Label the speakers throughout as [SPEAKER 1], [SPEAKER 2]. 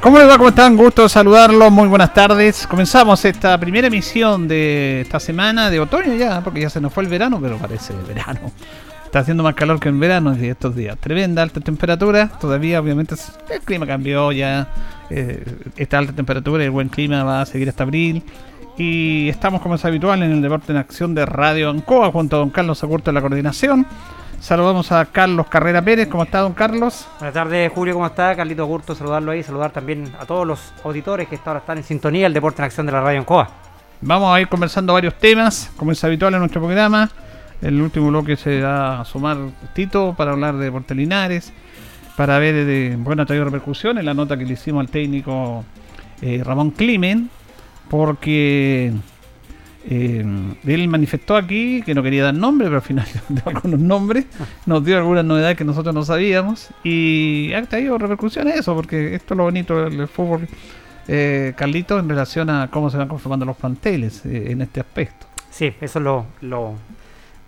[SPEAKER 1] ¿Cómo les va? ¿Cómo están? Gusto saludarlos. Muy buenas tardes. Comenzamos esta primera emisión de esta semana de otoño ya, porque ya se nos fue el verano, pero parece verano. Está haciendo más calor que en verano estos días. Tremenda alta temperatura. Todavía, obviamente, el clima cambió ya. Eh, esta alta temperatura y el buen clima va a seguir hasta abril. Y estamos, como es habitual, en el deporte en acción de Radio Ancoa, junto a don Carlos Agurto de la coordinación. Saludamos a Carlos Carrera Pérez. ¿Cómo está, don Carlos?
[SPEAKER 2] Buenas tardes, Julio. ¿Cómo está? Carlito Gurto, saludarlo ahí. Saludar también a todos los auditores que ahora están en sintonía del Deporte en Acción de la Radio Encoa.
[SPEAKER 1] Vamos a ir conversando varios temas, como es habitual en nuestro programa. El último bloque se va a sumar Tito para hablar de Deporte Linares, para ver de buena traído repercusión en la nota que le hicimos al técnico eh, Ramón Climen, porque eh, él manifestó aquí que no quería dar nombre, pero al final dio algunos nombres, nos dio algunas novedades que nosotros no sabíamos y ha tenido repercusiones eso, porque esto es lo bonito del fútbol, eh, Carlito, en relación a cómo se van conformando los planteles eh, en este aspecto.
[SPEAKER 2] Sí, eso es lo, lo,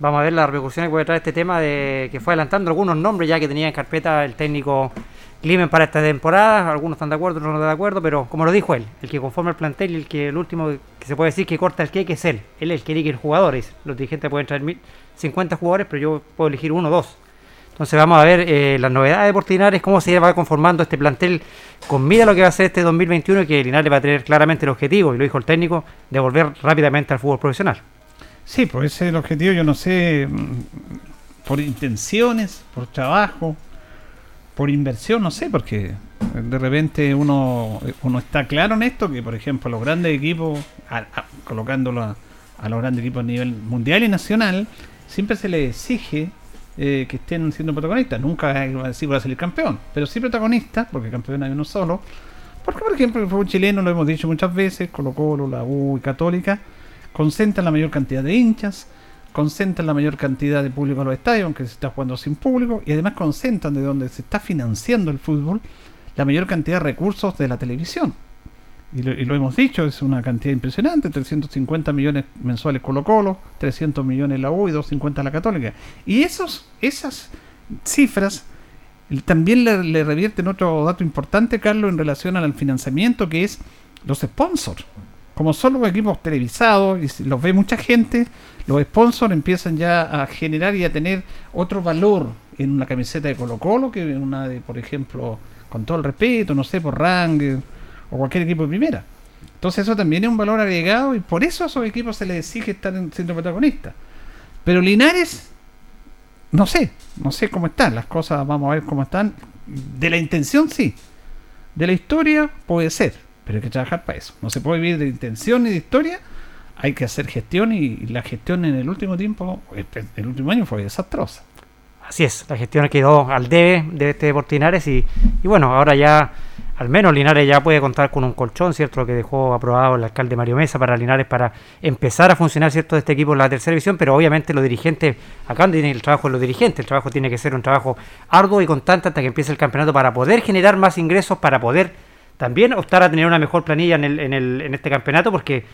[SPEAKER 2] Vamos a ver las repercusiones que puede traer este tema de que fue adelantando algunos nombres ya que tenía en carpeta el técnico Climen para esta temporada, algunos están de acuerdo, otros no están de acuerdo, pero como lo dijo él, el que conforma el plantel y el que el último que se puede decir que corta el que es él. Él es el que elige los jugadores. Los dirigentes pueden traer 50 jugadores, pero yo puedo elegir uno o dos. Entonces vamos a ver eh, las novedades de Linares, cómo se va conformando este plantel con mira lo que va a ser este 2021 y que Linares va a tener claramente el objetivo, y lo dijo el técnico, de volver rápidamente al fútbol profesional.
[SPEAKER 1] Sí, pues ese es el objetivo, yo no sé, mm, por intenciones, por trabajo, por inversión, no sé, porque de repente uno, uno está claro en esto, que por ejemplo los grandes equipos, colocándolo a, los grandes equipos a nivel mundial y nacional, siempre se les exige eh, que estén siendo protagonistas. Nunca va a a salir campeón, pero sí protagonistas, porque campeón hay uno solo. Porque por ejemplo el fútbol chileno, lo hemos dicho muchas veces, Colo Colo, la U y Católica, concentran la mayor cantidad de hinchas, concentran la mayor cantidad de público en los estadios, aunque se está jugando sin público, y además concentran de donde se está financiando el fútbol la mayor cantidad de recursos de la televisión. Y lo, y lo hemos dicho, es una cantidad impresionante, 350 millones mensuales Colo Colo, 300 millones la U y 250 la Católica. Y esos, esas cifras también le, le revierten otro dato importante, Carlos, en relación al financiamiento, que es los sponsors. Como son los equipos televisados y los ve mucha gente, los sponsors empiezan ya a generar y a tener otro valor en una camiseta de Colo Colo que en una de, por ejemplo, con todo el respeto, no sé, por Rang o cualquier equipo de primera. Entonces eso también es un valor agregado y por eso a esos equipos se les exige estar siendo protagonistas. Pero Linares, no sé, no sé cómo están las cosas, vamos a ver cómo están. De la intención sí, de la historia puede ser, pero hay que trabajar para eso. No se puede vivir de intención ni de historia, hay que hacer gestión y, la gestión en el último tiempo, este- el último año fue desastrosa.
[SPEAKER 2] Así es, la gestión quedó al debe de este Deportes Linares y, y bueno, ahora ya al menos Linares ya puede contar con un colchón, ¿cierto? Lo que dejó aprobado el alcalde Mario Mesa para Linares para empezar a funcionar, ¿cierto? De este equipo en la tercera división, pero obviamente los dirigentes, acá donde tiene el trabajo de los dirigentes, el trabajo tiene que ser un trabajo arduo y constante hasta que empiece el campeonato para poder generar más ingresos, para poder también optar a tener una mejor planilla en, el, en, el, en este campeonato, porque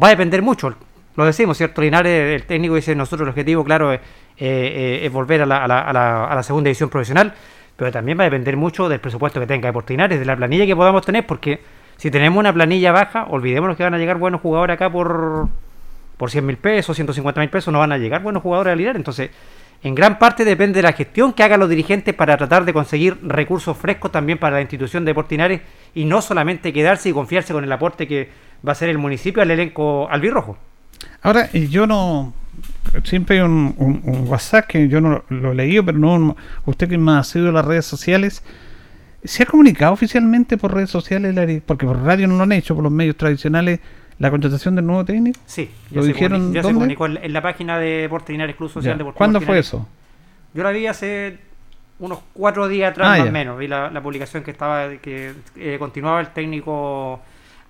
[SPEAKER 2] va a depender mucho. Lo decimos, ¿cierto? Linares, el técnico dice, nosotros el objetivo, claro, es, eh, eh, es volver a la, a, la, a, la, a la segunda división profesional, pero también va a depender mucho del presupuesto que tenga Deportes Linares, de la planilla que podamos tener, porque si tenemos una planilla baja, olvidémonos que van a llegar buenos jugadores acá por, por 100 mil pesos, 150 mil pesos, no van a llegar buenos jugadores a Linares. Entonces, en gran parte depende de la gestión que hagan los dirigentes para tratar de conseguir recursos frescos también para la institución de Deportes Linares y no solamente quedarse y confiarse con el aporte que va a ser el municipio al elenco albirrojo.
[SPEAKER 1] Ahora, yo no. Siempre hay un, un- un WhatsApp que yo no lo he leído, pero no. Usted que más ha sido las redes sociales. ¿Se ha comunicado oficialmente por redes sociales, porque por radio no lo han hecho, por los medios tradicionales, la contratación del nuevo técnico?
[SPEAKER 2] Sí,
[SPEAKER 1] ¿Lo
[SPEAKER 2] se
[SPEAKER 1] dijeron
[SPEAKER 2] ya se comunicó en, en la página de Deportes Linares Club Social
[SPEAKER 1] Ya.
[SPEAKER 2] Deportivo
[SPEAKER 1] ¿Cuándo fue
[SPEAKER 2] Linares.
[SPEAKER 1] eso?
[SPEAKER 2] Yo la vi hace unos cuatro días atrás,
[SPEAKER 1] Ah,
[SPEAKER 2] más o menos. Vi la, la publicación que estaba que eh, continuaba el técnico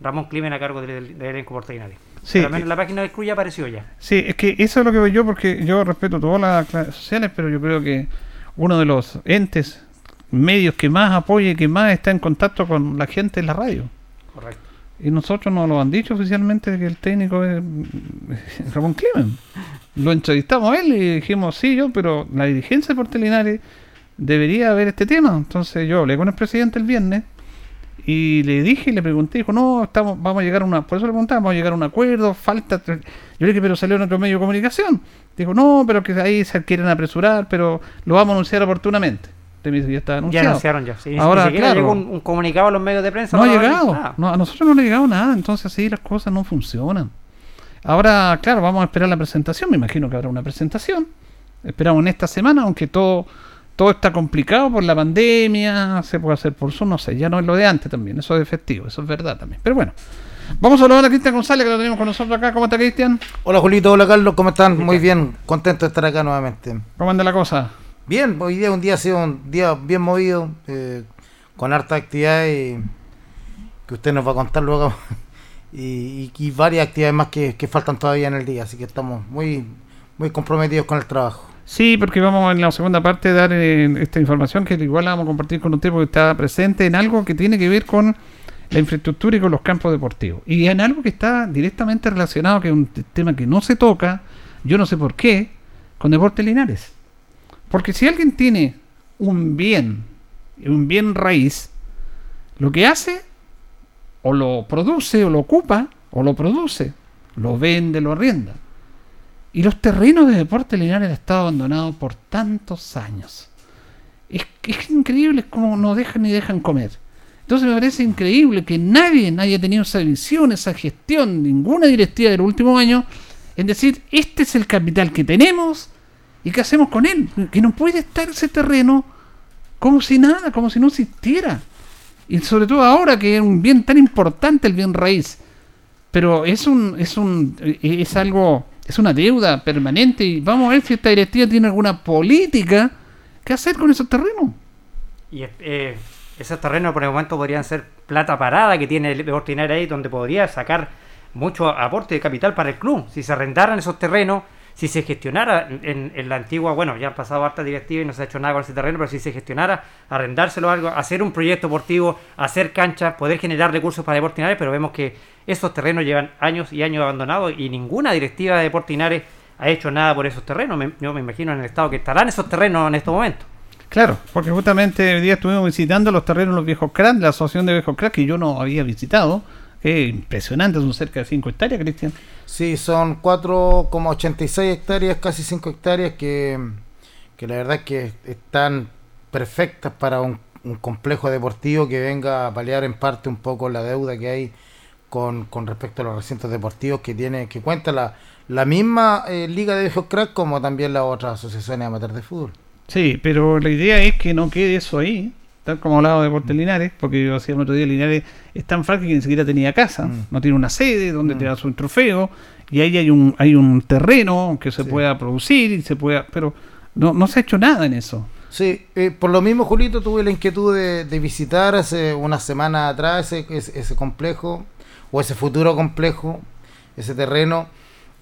[SPEAKER 2] Ramón Climen a cargo del, del elenco Portinares.
[SPEAKER 1] Sí,
[SPEAKER 2] Pero al menos
[SPEAKER 1] eh,
[SPEAKER 2] la página del club ya apareció ya.
[SPEAKER 1] Sí, es que eso es lo que veo yo, porque yo respeto todas las redes sociales, pero yo creo que uno de los entes, medios que más apoya y que más está en contacto con la gente es la radio.
[SPEAKER 2] Correcto.
[SPEAKER 1] Y nosotros nos lo han dicho oficialmente que el técnico es Ramón Climen. Lo entrevistamos a él y dijimos, sí, yo, pero la dirigencia de Portelinares debería ver este tema. Entonces yo hablé con el presidente el viernes y le dije y le pregunté, dijo, no, estamos, vamos a llegar a una, por eso le preguntaba, vamos a llegar a un acuerdo, falta, tre-". yo le dije, pero salió en otro medio de comunicación. Dijo, no, pero que ahí se quieren apresurar, pero lo vamos a anunciar oportunamente. Usted me dice, ya está
[SPEAKER 2] Ya
[SPEAKER 1] anunciado.
[SPEAKER 2] anunciaron ya. Sí,
[SPEAKER 1] Ahora,
[SPEAKER 2] ni
[SPEAKER 1] claro.
[SPEAKER 2] llegó un, un comunicado a los medios de prensa.
[SPEAKER 1] No ha llegado. No, a nosotros no le ha llegado nada. Entonces así las cosas no funcionan. Ahora, claro, vamos a esperar la presentación. Me imagino que habrá una presentación. Esperamos en esta semana, aunque todo todo está complicado por la pandemia. Se puede hacer por Zoom, no sé. Ya no es lo de antes también. Eso es efectivo. Eso es verdad también. Pero bueno. Vamos a saludar a Cristian González, que lo tenemos con nosotros acá. ¿Cómo está Cristian?
[SPEAKER 3] Hola Julito, hola Carlos, ¿cómo están? Muy bien, contento de estar acá nuevamente.
[SPEAKER 1] ¿Cómo anda la cosa?
[SPEAKER 3] Bien, hoy día un día ha sido un día bien movido, eh, con harta actividad y que usted nos va a contar luego y, y- y varias actividades más que, que faltan todavía en el día, así que estamos muy, muy comprometidos con el trabajo.
[SPEAKER 1] Sí, porque vamos en la segunda parte a dar eh, esta información que igual la vamos a compartir con usted porque está presente en algo que tiene que ver con la infraestructura y con los campos deportivos. Y en algo que está directamente relacionado, que es un tema que no se toca, yo no sé por qué, con Deportes Linares. Porque si alguien tiene un bien, un bien raíz, lo que hace, o lo produce, o lo ocupa, o lo produce, lo vende, lo arrienda. Y los terrenos de Deportes Linares han estado abandonados por tantos años. Es, es increíble cómo no dejan ni dejan comer. Entonces me parece increíble que nadie haya tenido esa visión, esa gestión, ninguna directiva del último año, en decir, este es el capital que tenemos y qué hacemos con él. Que no puede estar ese terreno como si nada, como si no existiera. Y sobre todo ahora que es un bien tan importante el bien raíz. Pero es un, es un, es algo, es una deuda permanente y vamos a ver si esta directiva tiene alguna política que hacer con esos terrenos.
[SPEAKER 2] Y eh, esos terrenos por el momento podrían ser plata parada que tiene el Linares ahí, donde podría sacar mucho aporte de capital para el club. Si se arrendaran esos terrenos, si se gestionara en, en la antigua, bueno, ya han pasado harta directiva y no se ha hecho nada con ese terreno, pero si se gestionara, arrendárselo algo, hacer un proyecto deportivo, hacer canchas, poder generar recursos para Deportinares, pero vemos que esos terrenos llevan años y años abandonados y ninguna directiva de Deportinares ha hecho nada por esos terrenos. Me- yo me imagino en el estado que estarán esos terrenos en estos momentos.
[SPEAKER 1] Claro, porque justamente hoy día estuvimos visitando los terrenos de los viejos cracks, la asociación de viejos cracks que yo no había visitado. Es impresionante, son cerca de 5 hectáreas, Cristian.
[SPEAKER 3] Sí, son 4,86 hectáreas, casi 5 hectáreas, que, que la verdad es que están perfectas para un, un complejo deportivo que venga a paliar en parte un poco la deuda que hay con, con respecto a los recintos deportivos que tiene que cuenta la, la misma eh, Liga de Viejos Crack como también las otras asociaciones amateurs de fútbol.
[SPEAKER 1] Sí, pero la idea es que no quede eso ahí, tal como hablaba de Deportes Linares, porque yo hacía el otro día, Linares es tan frágil que ni siquiera tenía casa,
[SPEAKER 3] Mm.
[SPEAKER 1] no tiene una sede donde
[SPEAKER 3] Mm.
[SPEAKER 1] te das un trofeo, y ahí hay un, hay un terreno que se
[SPEAKER 3] Sí.
[SPEAKER 1] pueda producir, y se pueda, pero no, no se ha hecho nada en eso.
[SPEAKER 3] Sí, eh, por lo mismo, Julito, tuve la inquietud de, de visitar hace una semana atrás ese, ese, ese complejo, o ese futuro complejo, ese terreno,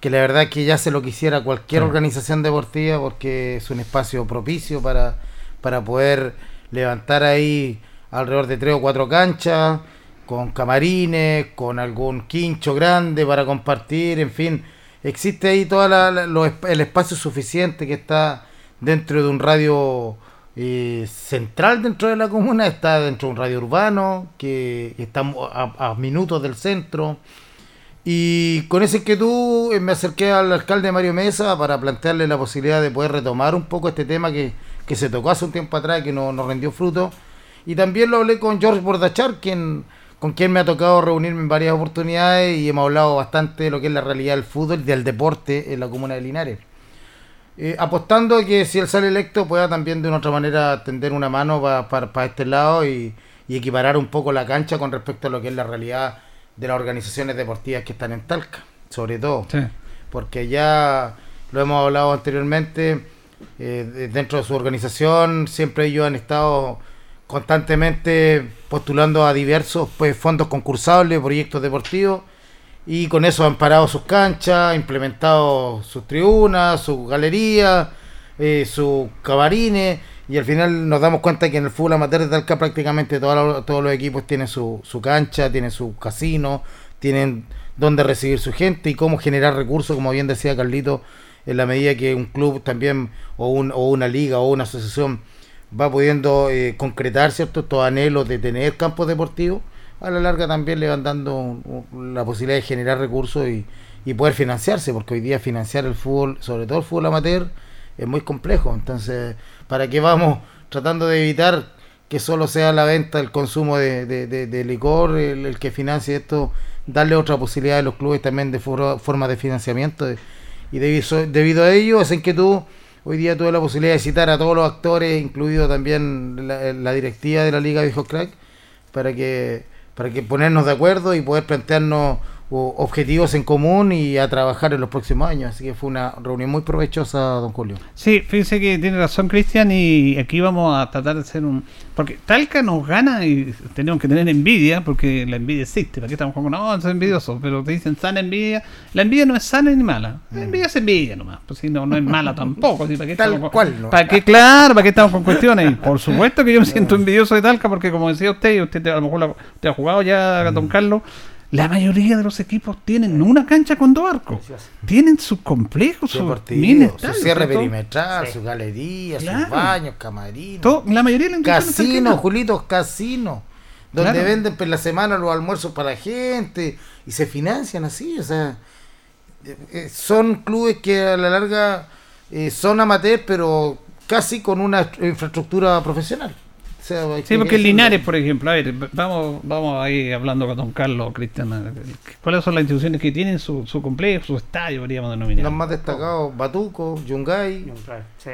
[SPEAKER 3] que la verdad que ya se lo quisiera cualquier
[SPEAKER 1] Sí.
[SPEAKER 3] organización deportiva, porque es un espacio propicio para, para poder levantar ahí alrededor de tres o cuatro canchas, con camarines, con algún quincho grande para compartir, en fin, existe ahí todo el espacio suficiente que está dentro de un radio eh, central dentro de la comuna, está dentro de un radio urbano, que está a, a minutos del centro. Y con esa inquietud eh, me acerqué al alcalde Mario Mesa para plantearle la posibilidad de poder retomar un poco este tema que, que se tocó hace un tiempo atrás, que no nos rindió fruto. Y también lo hablé con George Bordachar, quien, con quien me ha tocado reunirme en varias oportunidades y hemos hablado bastante de lo que es la realidad del fútbol y del deporte en la comuna de Linares. Eh, apostando a que si él sale electo pueda también de una otra manera tender una mano para pa, este lado y, y, equiparar un poco la cancha con respecto a lo que es la realidad de las organizaciones deportivas que están en Talca, sobre todo.
[SPEAKER 1] Sí.
[SPEAKER 3] Porque ya lo hemos hablado anteriormente, eh, dentro de su organización siempre ellos han estado constantemente postulando a diversos pues, fondos concursables, proyectos deportivos y con eso han parado sus canchas, implementado sus tribunas, sus galerías, eh, sus cabarines y al final nos damos cuenta que en el fútbol amateur de Talca prácticamente todos, los equipos tienen su, su cancha, tienen su casino, tienen donde recibir su gente y cómo generar recursos, como bien decía Carlito, en la medida que un club también o, un, o una liga o una asociación va pudiendo eh, concretar ciertos estos anhelos de tener campos deportivos a la larga también le van dando la posibilidad de generar recursos y, poder financiarse, porque hoy día financiar el fútbol, sobre todo el fútbol amateur, es muy complejo. Entonces, ¿para qué vamos tratando de evitar que solo sea la venta, el consumo de, licor, el, el, que financie esto, darle otra posibilidad a los clubes también de for, forma de financiamiento? Y debido, debido a ello, esa inquietud, hoy día tuve la posibilidad de citar a todos los actores, incluido también la, la directiva de la Liga Viejos Crack, para que para que ponernos de acuerdo y poder plantearnos uh, objetivos en común y a trabajar en los próximos años. Así que fue una reunión muy provechosa, don Julio.
[SPEAKER 1] Sí, fíjense que tiene razón Cristian y aquí vamos a tratar de hacer un... Porque Talca nos gana y tenemos que tener envidia, porque la envidia existe. ¿Para qué estamos con no, es envidioso? Pero te dicen sana envidia. La envidia no es sana ni mala. La envidia es envidia nomás. Pues si no, no es mala tampoco. ¿sí? ¿Para qué
[SPEAKER 3] Tal cual.
[SPEAKER 1] Con,
[SPEAKER 3] No.
[SPEAKER 1] ¿Para qué, claro, para qué estamos con cuestiones? Y por supuesto que yo me siento envidioso de Talca, porque como decía usted, y usted a lo mejor la, usted ha jugado ya, don Carlos, la mayoría de los equipos tienen una cancha con dos arcos. Tienen sus complejos, sus
[SPEAKER 3] su cierre perimetral,
[SPEAKER 2] Sí.
[SPEAKER 3] sus galerías,
[SPEAKER 1] Claro.
[SPEAKER 3] sus baños, camarinos.
[SPEAKER 1] todo- la mayoría de
[SPEAKER 3] Casinos. Julitos, casinos. Donde
[SPEAKER 1] Claro.
[SPEAKER 3] venden por la semana los almuerzos para la gente y se financian así. O sea, eh, eh, son clubes que a la larga eh, son amateurs, pero casi con una infraestructura profesional. Sea,
[SPEAKER 1] Sí,
[SPEAKER 3] que
[SPEAKER 1] porque. Linares, por ejemplo, a ver, vamos, vamos ahí hablando con don Carlos, Cristian, ¿cuáles son las instituciones que tienen su, su complejo, su estadio, podríamos denominar?
[SPEAKER 3] Los más destacados, Batuco, Yungay,
[SPEAKER 2] Sí.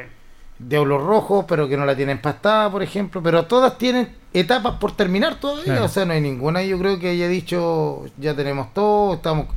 [SPEAKER 3] Diablo Rojo, pero que no la tienen pastada, por ejemplo, pero todas tienen etapas por terminar todavía,
[SPEAKER 1] Claro.
[SPEAKER 3] o sea, no hay ninguna, yo creo que haya dicho, ya tenemos todo, estamos...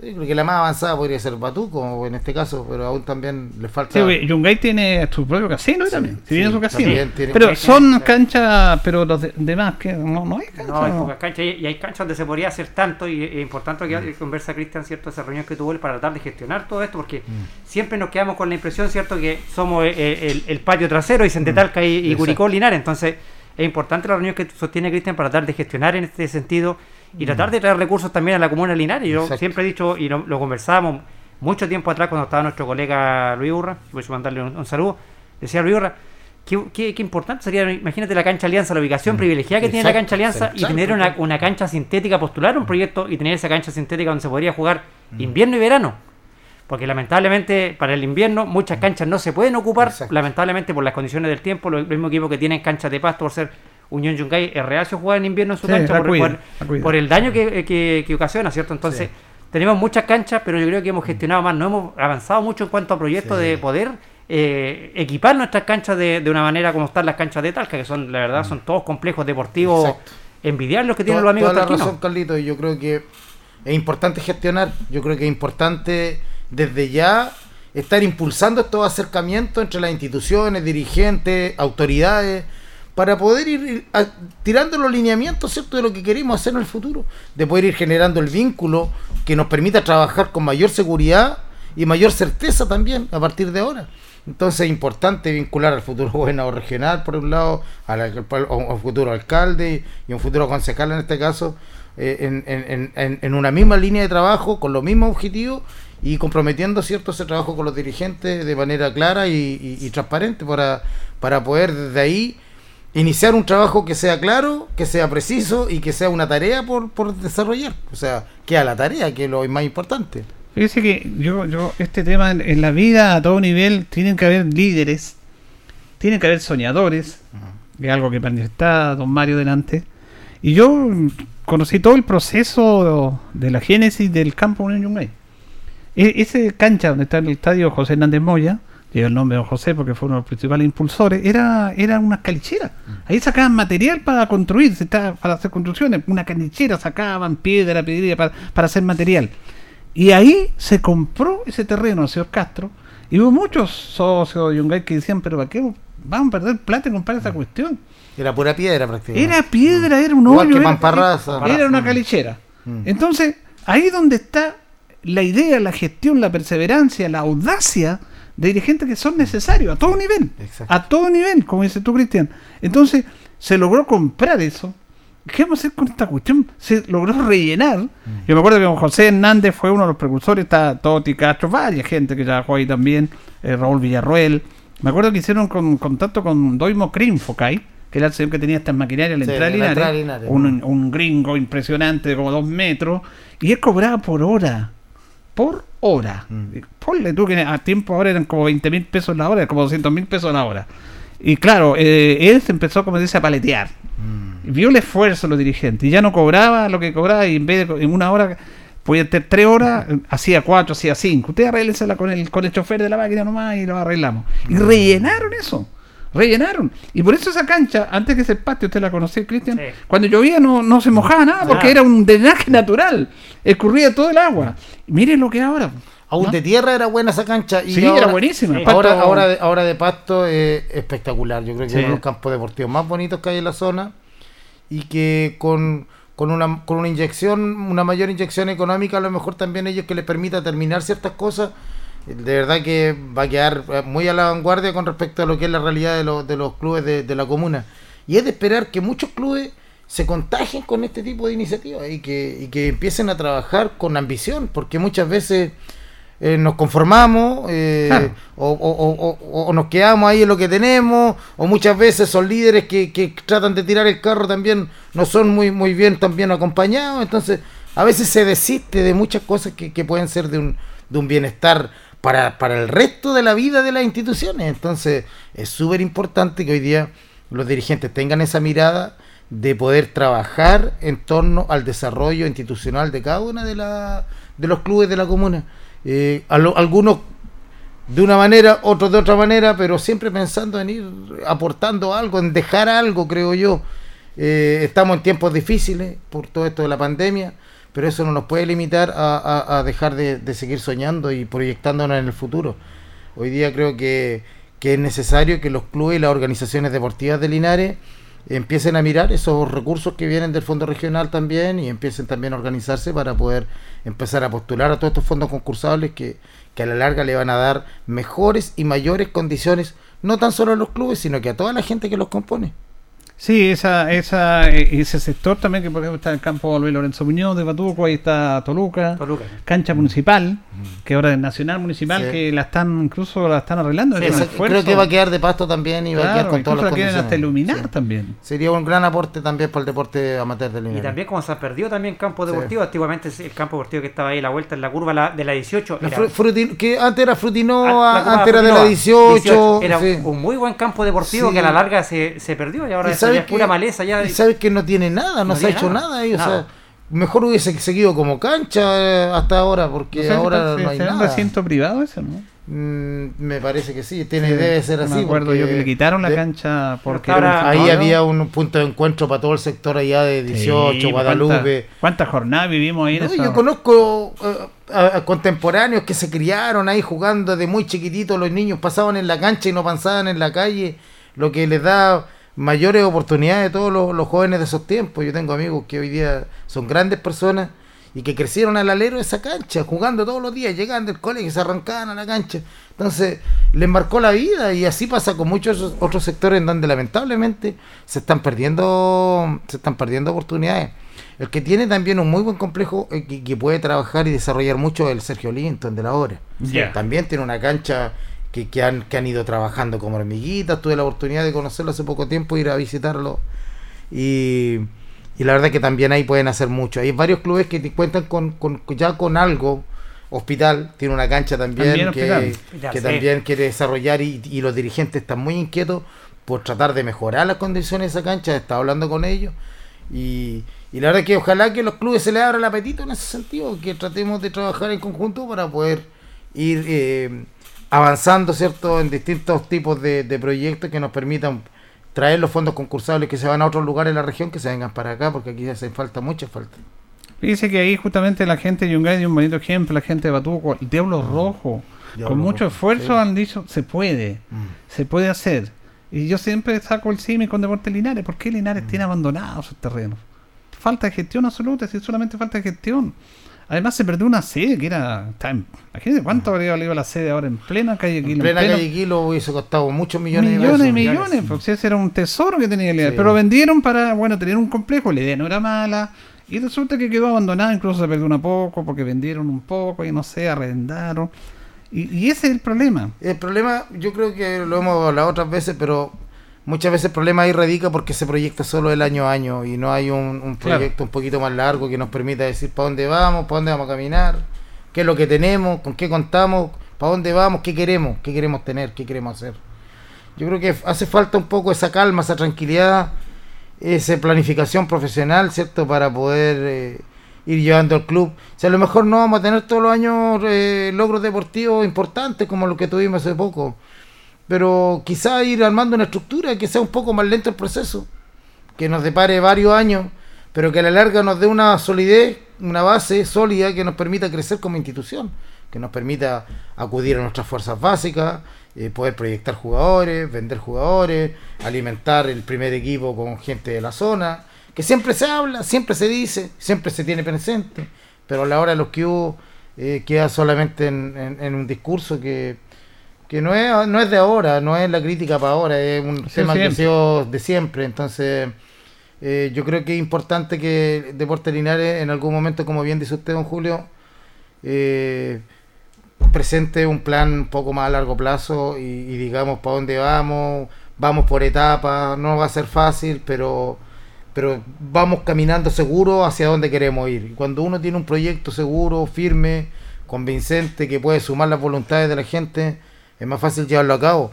[SPEAKER 3] Sí, creo que la más avanzada podría ser Batuco en este caso, pero aún también le falta.
[SPEAKER 1] Sí, Yungay tiene su propio casino
[SPEAKER 3] Sí,
[SPEAKER 1] también.
[SPEAKER 3] sí,
[SPEAKER 1] Si viene su casino.
[SPEAKER 3] tiene-
[SPEAKER 1] Pero son canchas, pero los de- demás, que no, no hay canchas.
[SPEAKER 2] No, hay pocas canchas y y hay canchas donde se podría hacer tanto y es importante que que conversa Cristian, ¿cierto? Esa reunión que tuvo él para tratar de gestionar todo esto porque siempre nos quedamos con la impresión, ¿cierto? Que somos eh, eh, el, el patio trasero y Centetalca y, y
[SPEAKER 3] Exacto.
[SPEAKER 2] Curicó Linares, entonces es importante la reunión que sostiene Cristian para tratar de gestionar en este sentido y tratar de traer recursos también a la comuna de Linares. Yo
[SPEAKER 3] Exacto.
[SPEAKER 2] siempre he dicho y lo, lo conversábamos mucho tiempo atrás cuando estaba nuestro colega Luis Urra, voy a mandarle un, un saludo, decía Luis Urra, Qué, qué- qué importante sería, imagínate la cancha Alianza, la ubicación privilegiada que tiene la cancha Alianza y tener una, una cancha sintética, postular un proyecto y tener esa cancha sintética donde se podría jugar invierno y verano. Porque lamentablemente para el invierno muchas canchas no se pueden ocupar,
[SPEAKER 3] Exacto.
[SPEAKER 2] lamentablemente por las condiciones del tiempo, los mismos equipos que tienen canchas de pasto por ser Unión Yungay es reacio jugar en invierno en su
[SPEAKER 1] Sí,
[SPEAKER 2] cancha por,
[SPEAKER 1] cuida,
[SPEAKER 2] por-
[SPEAKER 1] la cuida.
[SPEAKER 2] por el daño que, que- que ocasiona, ¿cierto? Entonces
[SPEAKER 3] Sí.
[SPEAKER 2] tenemos muchas canchas, pero yo creo que hemos gestionado más, no hemos avanzado mucho en cuanto a proyectos
[SPEAKER 3] Sí.
[SPEAKER 2] de poder eh, equipar nuestras canchas de, de una manera como están las canchas de Talca, que son, la verdad, son todos complejos deportivos
[SPEAKER 3] Exacto.
[SPEAKER 2] envidiables los que tienen
[SPEAKER 3] Toda-
[SPEAKER 2] los amigos
[SPEAKER 3] toda la
[SPEAKER 2] talquinos.
[SPEAKER 3] razón, Carlito, y yo creo que es importante gestionar, yo creo que es importante desde ya estar impulsando estos acercamientos entre las instituciones, dirigentes, autoridades, para poder ir tirando los lineamientos ¿cierto? de lo que queremos hacer en el futuro, de poder ir generando el vínculo que nos permita trabajar con mayor seguridad y mayor certeza también a partir de ahora. Entonces es importante vincular al futuro gobernador regional, por un lado, a un futuro alcalde y un futuro concejal en este caso, eh, en, en- en- en una misma línea de trabajo, con los mismos objetivos y comprometiendo cierto ese trabajo con los dirigentes de manera clara y transparente para, para poder desde ahí iniciar un trabajo que sea claro, que sea preciso y que sea una tarea por, por desarrollar. O sea, que a la tarea, que es lo más importante.
[SPEAKER 1] Fíjese que yo, yo, este tema en, en la vida a todo nivel tienen que haber líderes, tienen que haber soñadores, que es algo que está don Mario delante. Y yo conocí todo el proceso de la génesis del campo Unión Yungay. E- ese cancha donde está el estadio José Hernández Moya, lleva el nombre de don José porque fue uno de los principales impulsores, era, era una calichera. Ahí sacaban material para construir, para hacer construcciones, una calichera, sacaban piedra, piedra para, para hacer material. Y ahí se compró ese terreno al señor Castro. Y hubo muchos socios de Yungay que decían, pero ¿para qué vamos a perder plata en comprar esa cuestión?
[SPEAKER 3] Era pura piedra prácticamente.
[SPEAKER 1] Era piedra, era un
[SPEAKER 3] Igual
[SPEAKER 1] hoyo.
[SPEAKER 3] que
[SPEAKER 1] era-. Era una
[SPEAKER 3] Mm.
[SPEAKER 1] calichera.
[SPEAKER 3] Mm.
[SPEAKER 1] Entonces, ahí donde está la idea, la gestión, la perseverancia, la audacia de dirigentes que son necesarios a todo nivel.
[SPEAKER 3] Exacto.
[SPEAKER 1] A todo nivel, como dices tú, Cristian. Entonces, se logró comprar eso. ¿Qué vamos a hacer con esta cuestión? Se logró rellenar.
[SPEAKER 3] Mm.
[SPEAKER 1] Yo me acuerdo que don José Hernández fue uno de los precursores, está Toti Castro, varias gente que trabajó ahí también, eh, Raúl Villarroel. Me acuerdo que hicieron con, contacto con Doimo Crinfocay, que era el señor que tenía estas maquinarias la
[SPEAKER 3] Sí,
[SPEAKER 1] entrada Linares,
[SPEAKER 3] Linares.
[SPEAKER 1] un, un gringo impresionante de como dos metros, y él cobraba por hora. Por hora.
[SPEAKER 3] Mm.
[SPEAKER 1] Ponle tú que a tiempo ahora eran como 20 mil pesos la hora, como 200 mil pesos la hora. Y claro, eh, él se empezó, como dice, a paletear.
[SPEAKER 3] Mm.
[SPEAKER 1] Vio el esfuerzo de los dirigentes y ya no cobraba lo que cobraba y en vez de en una hora podía tener tres horas, eh, hacía cuatro, hacía cinco. Usted arréglensela con el, con el chofer de la máquina nomás y lo arreglamos. Y rellenaron eso. Rellenaron. Y por eso esa cancha, antes que ese patio, usted la conocía, Cristian,
[SPEAKER 2] Sí.
[SPEAKER 1] cuando llovía no, no se mojaba nada porque era un drenaje natural. Escurría todo el agua. Y mire lo que es ahora.
[SPEAKER 3] Aún
[SPEAKER 1] ¿no?
[SPEAKER 3] de tierra era buena esa cancha. Y
[SPEAKER 1] Sí,
[SPEAKER 3] ahora,
[SPEAKER 1] era buenísima.
[SPEAKER 2] sí.
[SPEAKER 1] Pasto-
[SPEAKER 3] Ahora, ahora, de, ahora de pasto es espectacular. Yo creo que
[SPEAKER 1] Sí.
[SPEAKER 3] es uno de los campos deportivos más bonitos que hay en la zona. Y que con, con, una, con una inyección, una mayor inyección económica, a lo mejor también ellos que les permita terminar ciertas cosas. De verdad que va a quedar eh, muy a la vanguardia con respecto a lo que es la realidad de, los de los clubes de, de la comuna. Y es de esperar que muchos clubes se contagien con este tipo de iniciativas y que, y que empiecen a trabajar con ambición, porque muchas veces eh, nos conformamos eh,
[SPEAKER 1] Claro.
[SPEAKER 3] o- o- o- o nos quedamos ahí en lo que tenemos, o muchas veces son líderes que, que tratan de tirar el carro también no son muy, muy bien también acompañados, entonces a veces se desiste de muchas cosas que, que pueden ser de un, de un bienestar para, para el resto de la vida de las instituciones, entonces es súper importante que hoy día los dirigentes tengan esa mirada de poder trabajar en torno al desarrollo institucional de cada una de, la, de los clubes de la comuna. Eh, a lo- algunos de una manera, otros de otra manera, pero siempre pensando en ir aportando algo, en dejar algo, creo yo. Eh, estamos en tiempos difíciles por todo esto de la pandemia, pero eso no nos puede limitar a, dejar de, seguir soñando y proyectándonos en el futuro. Hoy día creo que, que es necesario que los clubes y las organizaciones deportivas de Linares empiecen a mirar esos recursos que vienen del fondo regional también y empiecen también a organizarse para poder empezar a postular a todos estos fondos concursables que, que a la larga le van a dar mejores y mayores condiciones, no tan solo a los clubes, sino que a toda la gente que los compone.
[SPEAKER 1] Sí, esa, esa, eh, ese sector también, que por ejemplo está el campo Luis Lorenzo Muñoz de Batuco, ahí está Toluca,
[SPEAKER 2] Toluca.
[SPEAKER 1] cancha municipal, que ahora es nacional municipal,
[SPEAKER 3] Sí.
[SPEAKER 1] que la están, incluso la están arreglando.
[SPEAKER 2] Sí,
[SPEAKER 1] es
[SPEAKER 3] creo que va a quedar de pasto también y va a quedar con las
[SPEAKER 1] la quieren hasta iluminar
[SPEAKER 3] Sí.
[SPEAKER 1] también.
[SPEAKER 3] Sería un gran aporte también para el deporte amateur de
[SPEAKER 2] Y
[SPEAKER 3] Linares.
[SPEAKER 2] también como se ha perdido también campo
[SPEAKER 3] Sí.
[SPEAKER 2] deportivo, antiguamente el campo deportivo que estaba ahí la vuelta en la curva la- de la 18
[SPEAKER 3] La
[SPEAKER 2] era-
[SPEAKER 3] Frutin- que antes era
[SPEAKER 2] Ah,
[SPEAKER 3] Frutinoa,
[SPEAKER 2] la curva
[SPEAKER 3] antes era de la
[SPEAKER 2] Frutinoa,
[SPEAKER 3] 18.
[SPEAKER 2] Era
[SPEAKER 3] sí.
[SPEAKER 2] un muy buen campo deportivo
[SPEAKER 3] Sí.
[SPEAKER 2] que a la larga se, se perdió y ahora
[SPEAKER 3] Y
[SPEAKER 2] ya
[SPEAKER 3] sabes
[SPEAKER 2] es pura
[SPEAKER 3] que-
[SPEAKER 2] maleza ya.
[SPEAKER 3] y sabes que no tiene nada, no,
[SPEAKER 2] No
[SPEAKER 3] se ha hecho
[SPEAKER 2] nada,
[SPEAKER 3] nada. ahí, o
[SPEAKER 2] nada.
[SPEAKER 3] sea, mejor hubiese seguido como cancha eh, hasta ahora, porque
[SPEAKER 1] No sé,
[SPEAKER 3] ahora
[SPEAKER 1] si
[SPEAKER 3] no hay
[SPEAKER 1] será un
[SPEAKER 3] nada.
[SPEAKER 1] recinto privado ese, ¿no?
[SPEAKER 3] Mm, me parece que sí, tiene,
[SPEAKER 1] Sí,
[SPEAKER 3] debe ser así.
[SPEAKER 1] Me acuerdo yo que le quitaron la
[SPEAKER 3] de-
[SPEAKER 1] cancha porque
[SPEAKER 2] Ahora-
[SPEAKER 3] Ahí había un punto de encuentro para todo el sector allá de 18,
[SPEAKER 1] Sí,
[SPEAKER 3] Guadalupe.
[SPEAKER 1] ¿Cuántas jornadas vivimos ahí en
[SPEAKER 3] No,
[SPEAKER 1] esa-
[SPEAKER 3] yo conozco eh, a, a contemporáneos que se criaron ahí jugando de muy chiquititos, los niños pasaban en la cancha y no pasaban en la calle, lo que les da mayores oportunidades a todos los, los jóvenes de esos tiempos. Yo tengo amigos que hoy día son grandes personas y que crecieron al alero de esa cancha, jugando todos los días, llegando del colegio, se arrancaban a la cancha. Entonces, les marcó la vida y así pasa con muchos otros sectores en donde lamentablemente se están perdiendo, se están perdiendo oportunidades. El que tiene también un muy buen complejo eh, que, que puede trabajar y desarrollar mucho es el Sergio Linton de la obra. También tiene una cancha que, que han, que han ido trabajando como hormiguitas. Tuve la oportunidad de conocerlo hace poco tiempo, ir a visitarlo. Y, y la verdad que también ahí pueden hacer mucho. Hay varios clubes que te cuentan con, con- ya con algo. Hospital tiene una cancha también,
[SPEAKER 1] También
[SPEAKER 3] que,
[SPEAKER 1] Hospital.
[SPEAKER 3] Que también quiere desarrollar y, y los dirigentes están muy inquietos por tratar de mejorar las condiciones de esa cancha. He estado hablando con ellos y, y la verdad que ojalá que los clubes se les abra el apetito en ese sentido, que tratemos de trabajar en conjunto para poder ir eh, avanzando, ¿cierto?, en distintos tipos de, de proyectos que nos permitan traer los fondos concursables que se van a otros lugares de la región, que se vengan para acá, porque aquí hace falta, mucha falta.
[SPEAKER 1] Dice que ahí justamente la gente de Yungay dio un bonito ejemplo, la gente de Batuco, el Diablo Rojo,
[SPEAKER 3] Diablo
[SPEAKER 1] con mucho
[SPEAKER 3] Rojo,
[SPEAKER 1] esfuerzo
[SPEAKER 3] sí.
[SPEAKER 1] han dicho, se puede, se puede hacer. Y yo siempre saco el cine con Deportes Linares, ¿por qué Linares tiene abandonados sus terrenos? Falta de gestión absoluta, si solamente falta de gestión. Además se perdió una sede que era... en- Imagínate cuánto habría valido la sede ahora en plena calle
[SPEAKER 3] En
[SPEAKER 1] Quilo,
[SPEAKER 3] plena
[SPEAKER 1] pleno-
[SPEAKER 3] calle Quilo hubiese costado muchos millones,
[SPEAKER 1] millones,
[SPEAKER 3] de
[SPEAKER 1] y
[SPEAKER 3] pesos.
[SPEAKER 1] millones, porque ese era un tesoro que tenía Linares.
[SPEAKER 3] Sí.
[SPEAKER 1] Pero lo vendieron para, bueno, tener un complejo, la idea no era mala. Y resulta que quedó abandonada, incluso se perdió una poco, porque vendieron un poco y no sé, arrendaron. Y, y ese es el problema.
[SPEAKER 3] El problema, yo creo que lo hemos hablado otras veces, pero muchas veces el problema ahí radica porque se proyecta solo el año a año y no hay un, un
[SPEAKER 1] Claro.
[SPEAKER 3] proyecto un poquito más largo que nos permita decir para dónde vamos, para dónde vamos a caminar, qué es lo que tenemos, con qué contamos, para dónde vamos, qué queremos, qué queremos tener, qué queremos hacer. Yo creo que hace falta un poco esa calma, esa tranquilidad, esa planificación profesional, ¿cierto? Para poder eh, ir llevando al club. O sea, a lo mejor no vamos a tener todos los años eh, logros deportivos importantes como los que tuvimos hace poco, pero quizá ir armando una estructura que sea un poco más lento el proceso, que nos depare varios años, pero que a la larga nos dé una solidez, una base sólida que nos permita crecer como institución, que nos permita acudir a nuestras fuerzas básicas, eh, poder proyectar jugadores, vender jugadores, alimentar el primer equipo con gente de la zona, que siempre se habla, siempre se dice, siempre se tiene presente, pero a la hora de los que hubo eh, queda solamente en, en- en un discurso que, que no es, no es de ahora, no es la crítica para ahora, es un
[SPEAKER 1] Sí,
[SPEAKER 3] tema que
[SPEAKER 1] siempre.
[SPEAKER 3] sido de siempre, entonces eh, yo creo que es importante que Deportes Linares en algún momento, como bien dice usted, don Julio, eh, presente un plan un poco más a largo plazo y, y digamos para dónde vamos, vamos por etapas, no va a ser fácil, pero pero vamos caminando seguro hacia donde queremos ir. Y cuando uno tiene un proyecto seguro, firme, convincente, que puede sumar las voluntades de la gente, es más fácil llevarlo a cabo.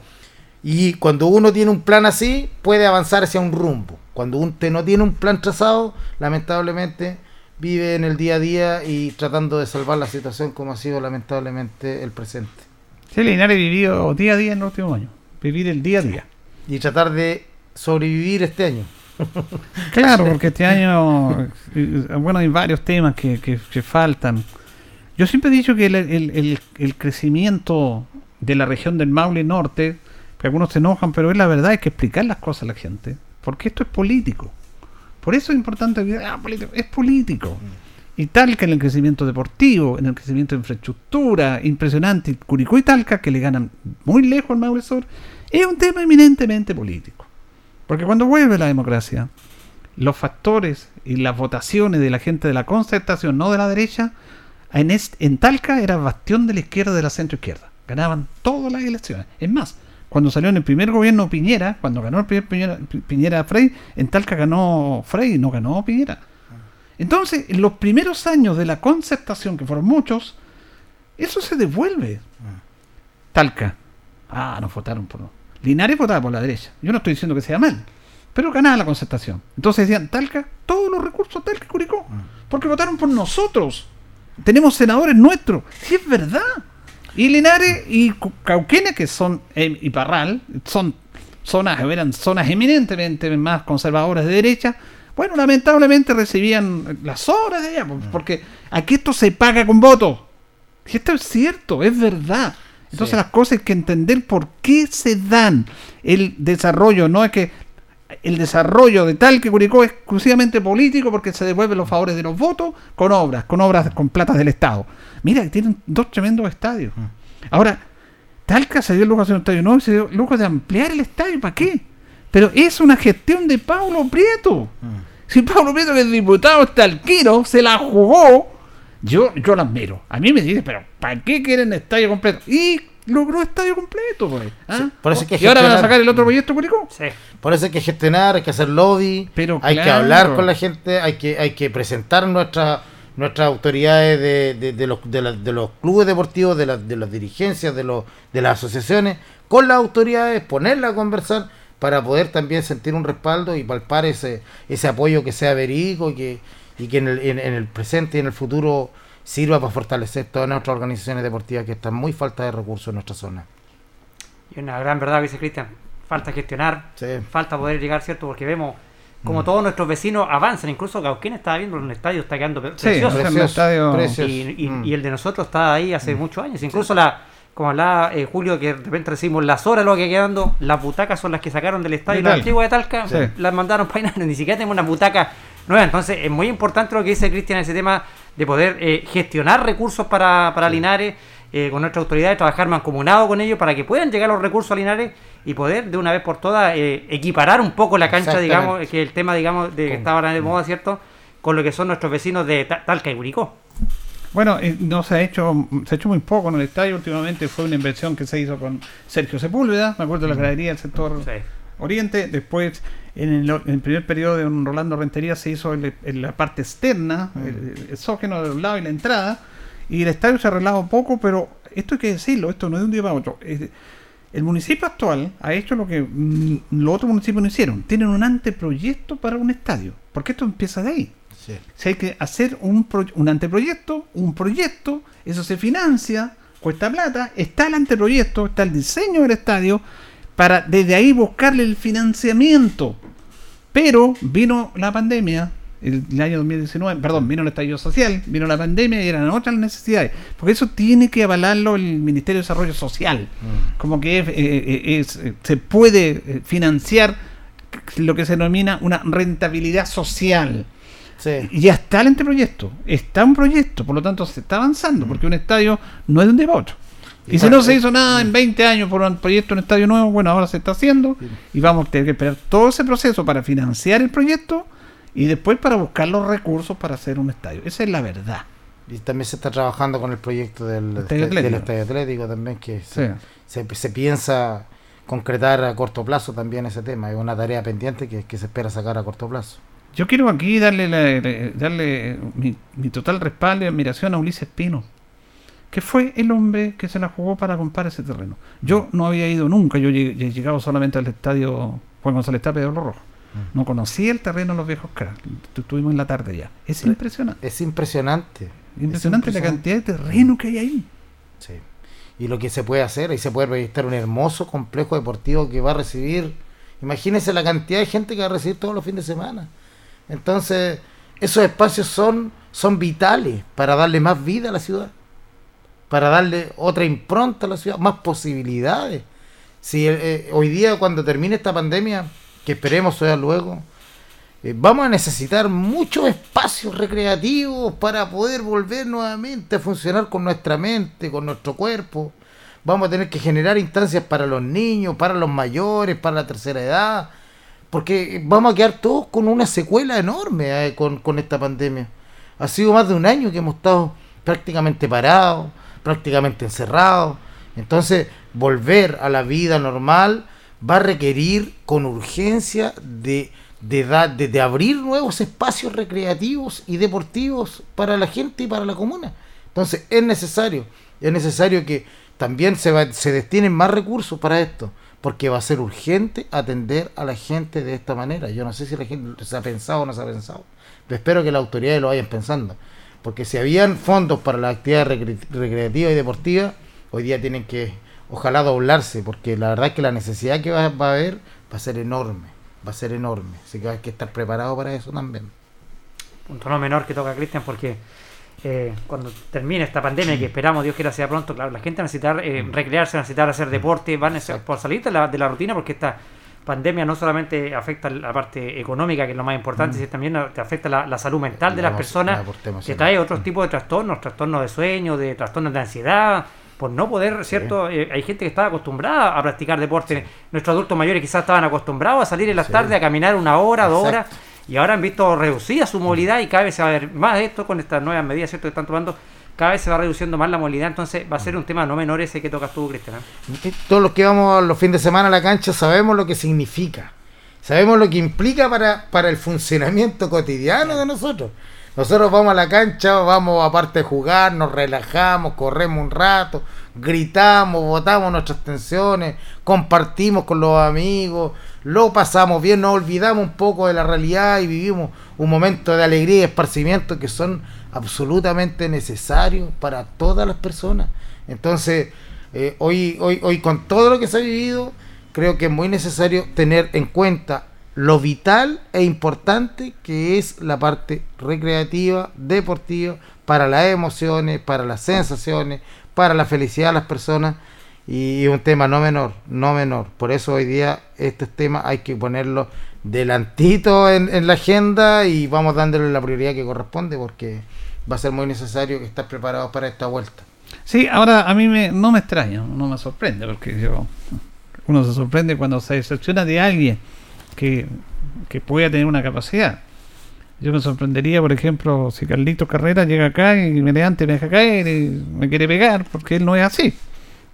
[SPEAKER 3] Y cuando uno tiene un plan así, puede avanzar hacia un rumbo. Cuando usted no tiene un plan trazado, lamentablemente vive en el día a día y tratando de salvar la situación como ha sido lamentablemente el presente.
[SPEAKER 1] Sí, Linares vivido día a día en los últimos años. Vivir el día a día.
[SPEAKER 3] Y tratar de sobrevivir este año.
[SPEAKER 1] Claro, porque este año, eh, bueno, hay varios temas que, que- que faltan. Yo siempre he dicho que el, el- el- el crecimiento de la región del Maule Norte, que algunos se enojan, pero es la verdad, hay que explicar las cosas a la gente, porque esto es político. Por eso es importante ah, político, es político. Y Talca en el crecimiento deportivo, en el crecimiento de infraestructura, impresionante. Curicó y Talca, que le ganan muy lejos al Maule Sur, es un tema eminentemente político. Porque cuando vuelve la democracia, los factores y las votaciones de la gente de la concertación, no de la derecha, en, est- en Talca era bastión de la izquierda de la centro izquierda. Ganaban todas las elecciones. Es más, cuando salió en el primer gobierno Piñera, cuando ganó el primer Piñera, Pi- Piñera Frey, en Talca ganó Frey, no ganó Piñera. Entonces, en los primeros años de la concertación, que fueron muchos, eso se devuelve. Talca. Ah, nos votaron por... Linares votaba por la derecha. Yo no estoy diciendo que sea mal. Pero ganaba la concertación. Entonces decían, Talca, todos los recursos Talca y Curicó. Porque votaron por nosotros. Tenemos senadores nuestros. Sí, es verdad. Y Linares y Cauquenes, que son, eh, y Parral, son zonas, eran zonas eminentemente más conservadoras de derecha. Bueno, lamentablemente recibían las obras de allá, pues, porque aquí esto se paga con votos. Y esto es cierto, es verdad. Entonces
[SPEAKER 3] Sí.
[SPEAKER 1] las cosas hay que entender por qué se dan el desarrollo. No es que el desarrollo de tal que Curicó es exclusivamente político porque se devuelven los favores de los votos con obras, con obras con platas del Estado. Mira, tienen dos tremendos estadios. Ahora, Talca se dio el lujo de hacer un estadio nuevo y se dio el lujo de ampliar el estadio. ¿Para qué? Pero es una gestión de Pablo Prieto. Si Pablo Prieto, que es diputado talquino, se la jugó, yo, yo la admiro. A mí me dice, pero ¿para qué quieren estadio completo? Y logró estadio completo, pues. ¿ah?
[SPEAKER 3] Sí, por eso hay que
[SPEAKER 1] y ahora van a
[SPEAKER 3] gestionar.
[SPEAKER 1] sacar el otro proyecto Curicó.
[SPEAKER 2] Sí.
[SPEAKER 3] Por eso hay que gestionar, hay que hacer lobby,
[SPEAKER 1] Pero
[SPEAKER 3] hay que hablar con la gente, hay que, hay que presentar nuestras nuestras autoridades de, de, de los, de, la- de los clubes deportivos, de, las de las dirigencias, de, los, de las asociaciones, con las autoridades, ponerla a conversar para poder también sentir un respaldo y palpar ese, ese apoyo que sea verídico y que, y que en, el, en, en el presente y en el futuro sirva para fortalecer todas nuestras organizaciones deportivas que están muy falta de recursos en nuestra zona.
[SPEAKER 2] Y una gran verdad que dice Cristian, falta gestionar,
[SPEAKER 3] Sí.
[SPEAKER 2] falta poder llegar, ¿cierto? Porque vemos
[SPEAKER 1] Mm.
[SPEAKER 2] como todos nuestros vecinos avanzan, incluso Cauquén estaba viendo en el estadio, está quedando pre-
[SPEAKER 1] Sí,
[SPEAKER 2] precioso.
[SPEAKER 3] Precioso,
[SPEAKER 1] estadio-
[SPEAKER 3] precioso.
[SPEAKER 2] y, y-
[SPEAKER 3] Mm.
[SPEAKER 2] y el de nosotros está ahí hace muchos años. Incluso la, como hablaba eh, Julio, que de repente recibimos las horas, lo que quedando, las butacas son las que sacaron del estadio la antigua de Talca,
[SPEAKER 1] Sí.
[SPEAKER 2] las mandaron para ni siquiera tenemos una butaca nueva. Entonces es muy importante lo que dice Cristian en ese tema de poder eh, gestionar recursos para, para Linares. eh, con nuestras autoridades, trabajar mancomunado con ellos para que puedan llegar los recursos a Linares y poder de una vez por todas eh, equiparar un poco la cancha, digamos, que el tema, digamos, de que está ahora de moda, ¿cierto? Con lo que son nuestros vecinos de Ta- Talca y Curicó.
[SPEAKER 1] Bueno, eh, no se ha hecho se ha hecho muy poco en el estadio. Últimamente fue una inversión que se hizo con Sergio Sepúlveda, me acuerdo de la gradería del sector
[SPEAKER 2] Sí.
[SPEAKER 1] Oriente. Después, en el, en el primer periodo de un Rolando Rentería, se hizo en la parte externa, el, el exógeno de los lados y la entrada. Y el estadio se ha arreglado poco, pero esto hay que decirlo, esto no es de un día para otro. El municipio actual ha hecho lo que mm, los otros municipios no hicieron. Tienen un anteproyecto para un estadio, porque esto empieza de ahí.
[SPEAKER 3] Sí.
[SPEAKER 1] Si hay que hacer un, pro- un anteproyecto, un proyecto, eso se financia, cuesta plata, está el anteproyecto, está el diseño del estadio, para desde ahí buscarle el financiamiento. Pero vino la pandemia, el, el año 2019, perdón, vino el estallido social, vino la pandemia y eran otras necesidades. Porque eso tiene que avalarlo el Ministerio de Desarrollo Social. Como que es, eh, eh, es, eh, se puede financiar lo que se denomina una rentabilidad social.
[SPEAKER 3] Sí.
[SPEAKER 1] Y ya está el anteproyecto, está un proyecto, por lo tanto se está avanzando, porque un estadio no es de un día para otro. Y si no se hizo nada en 20 años por un proyecto, un estadio nuevo, bueno, ahora se está haciendo y vamos a tener que esperar todo ese proceso para financiar el proyecto y después para buscar los recursos para hacer un estadio. Esa es la verdad.
[SPEAKER 3] Y también se está trabajando con el proyecto del
[SPEAKER 1] Estadio
[SPEAKER 3] del
[SPEAKER 1] Atlético.
[SPEAKER 3] Estadio Atlético también, que
[SPEAKER 1] Sí.
[SPEAKER 3] se, se, piensa concretar a corto plazo también ese tema. Es una tarea pendiente que, que se espera sacar a corto plazo.
[SPEAKER 1] Yo quiero aquí darle, la- darle mi, mi total respaldo y admiración a Ulises Pino, que fue el hombre que se la jugó para comprar ese terreno. Yo no había ido nunca, yo he llegado solamente al estadio Juan González Tapia de Oro Rojo. No conocía el terreno de los viejos cracks. Estuvimos en la tarde ya. Es impresionante.
[SPEAKER 3] Es impresionante.
[SPEAKER 1] Impresionante
[SPEAKER 3] es
[SPEAKER 1] la cantidad de terreno que hay ahí.
[SPEAKER 3] Sí. Y lo que se puede hacer, ahí se puede proyectar un hermoso complejo deportivo que va a recibir Imagínense la cantidad de gente que va a recibir todos los fines de semana. Entonces, esos espacios son, son vitales para darle más vida a la ciudad, para darle otra impronta a la ciudad, más posibilidades. Si eh, eh, hoy día, cuando termine esta pandemia, que esperemos sea luego, eh, vamos a necesitar muchos espacios recreativos para poder volver nuevamente a funcionar con nuestra mente, con nuestro cuerpo. Vamos a tener que generar instancias para los niños, para los mayores, para la tercera edad, porque vamos a quedar todos con una secuela enorme eh, con, con esta pandemia. Ha sido más de un año que hemos estado prácticamente parados, prácticamente encerrados. Entonces, volver a la vida normal va a requerir con urgencia de de, de, abrir nuevos espacios recreativos y deportivos para la gente y para la comuna. Entonces es necesario, es necesario que también se, se destinen más recursos para esto, porque va a ser urgente atender a la gente de esta manera. Yo no sé si la gente se ha pensado o no se ha pensado, pero espero que las autoridades lo vayan pensando, porque si habían fondos para las actividades recreativas y deportivas, hoy día tienen que, ojalá, doblarse, porque la verdad es que la necesidad que va, va a haber va a ser enorme va a ser enorme. Así que hay que estar preparado para eso también.
[SPEAKER 2] Punto no menor que toca Cristian porque eh, cuando termine esta pandemia, que esperamos Dios quiera sea pronto, claro, la gente necesita eh, mm. recrearse, necesitar hacer deporte, van a por salir de la, de la rutina porque esta pandemia no solamente afecta la parte económica, que es lo más importante, mm. sino también te afecta la, salud mental de las personas, que trae otros mm. tipos de trastornos, trastornos de sueño, de trastornos de ansiedad, por no poder, ¿cierto? Eh, hay gente que estaba acostumbrada a practicar deporte. Nuestros adultos mayores quizás estaban acostumbrados a salir en las tardes a caminar una hora, dos horas, y ahora han visto reducida su movilidad y cada vez se va a ver más esto con estas nuevas medidas, ¿cierto? Que están tomando cada vez se va reduciendo más la movilidad, entonces va a ser un tema no menor ese que tocas tú, Cristian.
[SPEAKER 3] ¿eh? Todos los que vamos los fines de semana a la cancha sabemos lo que significa, sabemos lo que implica para, para el funcionamiento cotidiano de nosotros. Nosotros vamos a la cancha, vamos aparte de jugar, nos relajamos, corremos un rato, gritamos, botamos nuestras tensiones, compartimos con los amigos, lo pasamos bien, nos olvidamos un poco de la realidad y vivimos un momento de alegría y esparcimiento que son absolutamente necesarios para todas las personas. Entonces, eh, hoy, hoy, hoy con todo lo que se ha vivido, creo que es muy necesario tener en cuenta lo vital e importante que es la parte recreativa, deportiva, para las emociones, para las sensaciones, para la felicidad de las personas y un tema no menor, no menor. Por eso hoy día este tema hay que ponerlo delantito en, en la agenda y vamos dándole la prioridad que corresponde porque va a ser muy necesario que estés preparados para esta vuelta.
[SPEAKER 1] Sí, ahora a mí me, no me extraña, no me sorprende porque yo uno se sorprende cuando se decepciona de alguien que, que pueda tener una capacidad. Yo me sorprendería, por ejemplo, si Carlito Carrera llega acá y mediante me deja caer y me quiere pegar, porque él no es así.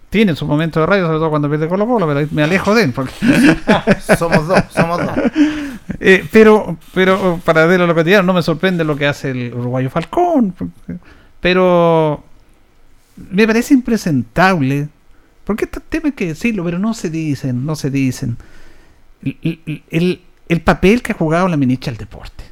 [SPEAKER 1] Tiene su momento de radio, sobre todo cuando pierde Colo Colo, pero me alejo de él. Porque...
[SPEAKER 3] somos dos, somos dos.
[SPEAKER 1] Eh, pero, pero para ver lo cotidiano, no me sorprende lo que hace el uruguayo Falcón. Pero me parece impresentable, porque estos temas hay que decirlo, pero no se dicen, no se dicen el, el, papel que ha jugado la ministra del deporte.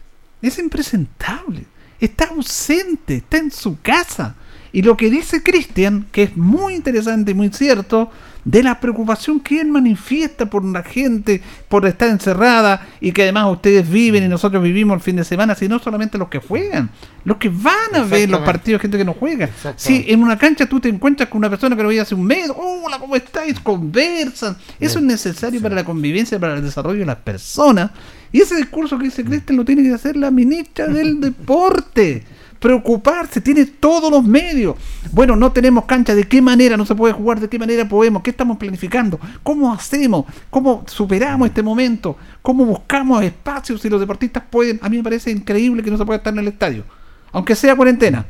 [SPEAKER 1] Es impresentable. Está ausente, está en su casa. Y lo que dice Cristian, que es muy interesante y muy cierto, de la preocupación que él manifiesta por la gente, por estar encerrada y que además ustedes viven y nosotros vivimos el fin de semana, sino solamente los que juegan, los que van a ver los partidos, gente que no juega. Si en una cancha tú te encuentras con una persona que no veía hace un mes, hola, ¿cómo estáis? Conversan. Eso es necesario para la convivencia, para el desarrollo de las personas. Y ese discurso que dice Cristian lo tiene que hacer la ministra del deporte preocuparse, tiene todos los medios. Bueno, no tenemos cancha, ¿de qué manera no se puede jugar? ¿De qué manera podemos? ¿Qué estamos planificando? ¿Cómo hacemos? ¿Cómo superamos este momento? ¿Cómo buscamos espacios si los deportistas pueden? A mí me parece increíble que no se pueda estar en el estadio, aunque sea cuarentena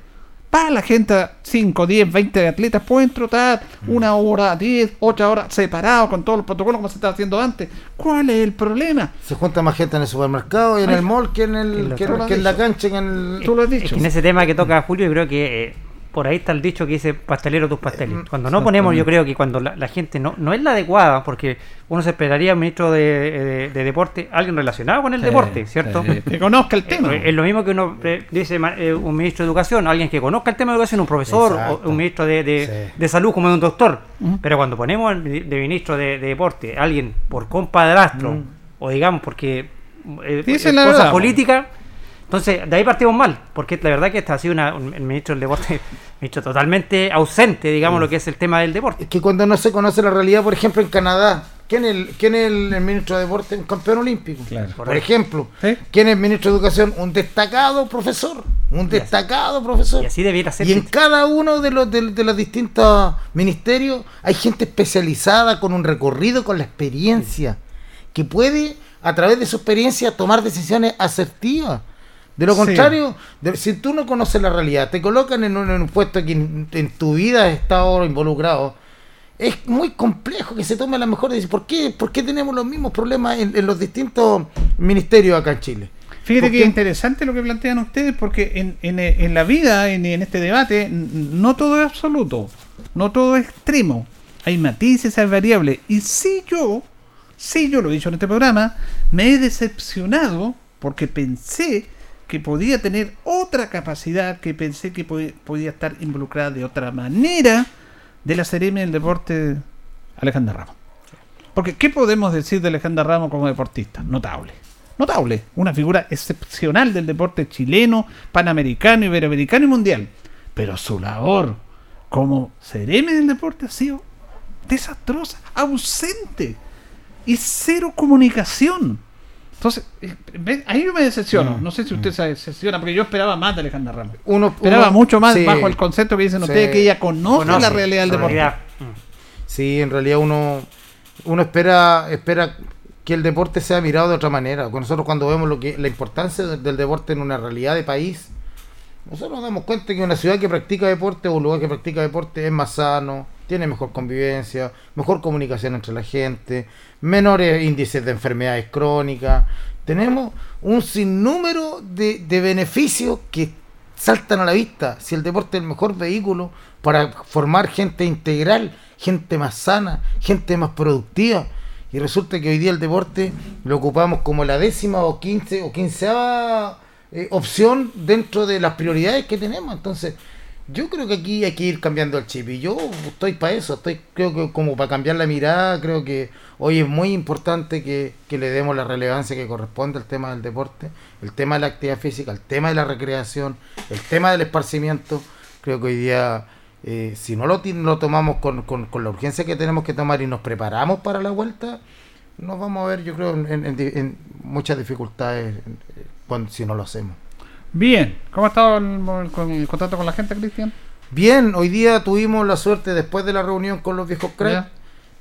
[SPEAKER 1] para la gente, 5, 10, 20 atletas pueden trotar una hora, 10, 8 horas separados con todos los protocolos como se estaba haciendo antes. ¿Cuál es el problema?
[SPEAKER 3] Se junta más gente en el supermercado y en el mall que en, el, que, en la cancha. en el...
[SPEAKER 2] Tú lo has dicho. en ese tema que toca Julio, yo creo que eh, por ahí está el dicho que dice pastelero tus pasteles. Eh, cuando no ponemos, yo creo que cuando la, gente no, no es la adecuada, porque uno se esperaría un ministro de, de, deporte, alguien relacionado con el deporte, ¿cierto?
[SPEAKER 1] que conozca el tema.
[SPEAKER 2] Eh, es lo mismo que uno dice eh, un ministro de educación, alguien que conozca el tema de educación, un profesor, o un ministro de, de, salud como un doctor. Pero cuando ponemos de ministro de, deporte, alguien por compadrastro, o digamos porque eh,
[SPEAKER 1] Sí, esa
[SPEAKER 2] Entonces, de ahí partimos mal, porque la verdad que este ha sido una- un- el ministro del deporte, ministro totalmente ausente, digamos, lo que es el tema del deporte.
[SPEAKER 3] Es que cuando no se conoce la realidad, por ejemplo, en Canadá, ¿quién es el, quién es el, el ministro de Deporte? Un campeón olímpico.
[SPEAKER 1] Claro.
[SPEAKER 3] Por ejemplo. ¿quién es el ministro de Educación? Un destacado profesor. Un destacado profesor.
[SPEAKER 2] Y así debiera ser.
[SPEAKER 3] Y en cada uno de los, de, de los distintos ministerios hay gente especializada con un recorrido, con la experiencia, que puede, a través de su experiencia, tomar decisiones asertivas. De lo
[SPEAKER 1] Sí.
[SPEAKER 3] contrario, de- si tú no conoces la realidad, te colocan en un, en un puesto que en, en tu vida has estado involucrado, es muy complejo que se tome la mejor decisión. ¿Por qué, ¿Por qué tenemos los mismos problemas en, en los distintos ministerios acá en Chile?
[SPEAKER 1] Fíjate
[SPEAKER 3] ¿Por
[SPEAKER 1] que es interesante lo que plantean ustedes porque en, en, en la vida, en, en este debate, no todo es absoluto, no todo es extremo. Hay matices, hay variables. Y si yo, si yo lo he dicho en este programa, me he decepcionado porque pensé que podía tener otra capacidad, que pensé que pod- podía estar involucrada de otra manera de la Seremi del Deporte Alejandra Ramos. Porque, ¿qué podemos decir de Alejandra Ramos como deportista? Notable. Notable. Una figura excepcional del deporte chileno, panamericano, iberoamericano y mundial. Pero su labor como sereme del deporte ha sido desastrosa, ausente y cero comunicación. Entonces, eh, ve- ahí yo me decepciono.
[SPEAKER 3] Mm,
[SPEAKER 1] No sé si usted se decepciona, porque yo esperaba más de Alejandra Ramos.
[SPEAKER 3] Uno,
[SPEAKER 1] Esperaba
[SPEAKER 3] uno-
[SPEAKER 1] mucho más
[SPEAKER 3] sí.
[SPEAKER 1] bajo el concepto que dicen
[SPEAKER 3] Sí.
[SPEAKER 1] ustedes, que ella conoce,
[SPEAKER 2] Conoce
[SPEAKER 1] la realidad del deporte.
[SPEAKER 2] realidad. Mm.
[SPEAKER 3] Sí, en realidad uno, uno espera, espera que el deporte sea mirado de otra manera. Nosotros cuando vemos lo que la importancia de- del deporte en una realidad de país, nosotros nos damos cuenta que una ciudad que practica deporte o un lugar que practica deporte es más sano, tiene mejor convivencia, mejor comunicación entre la gente, menores índices de enfermedades crónicas. Tenemos un sinnúmero de, de beneficios que saltan a la vista. Si el deporte es el mejor vehículo para formar gente integral, gente más sana, gente más productiva. Y resulta que hoy día el deporte lo ocupamos como la décima o quince o quinceava eh, opción dentro de las prioridades que tenemos. Entonces, yo creo que aquí hay que ir cambiando el chip. Y yo estoy para eso, estoy creo que como para cambiar la mirada, creo que hoy es muy importante que, que le demos la relevancia que corresponde al tema del deporte, el tema de la actividad física, el tema de la recreación, el tema del esparcimiento. Creo que hoy día, eh, si no lo, lo tomamos con, con- con la urgencia que tenemos que tomar y nos preparamos para la vuelta, nos vamos a ver, yo creo, en, en muchas dificultades eh, cuando, si no lo hacemos.
[SPEAKER 1] Bien, ¿cómo ha estado el, el- con el contacto con la gente, Cristian?
[SPEAKER 3] Bien, hoy día tuvimos la suerte, después de la reunión con los viejos cracks,
[SPEAKER 1] Ya.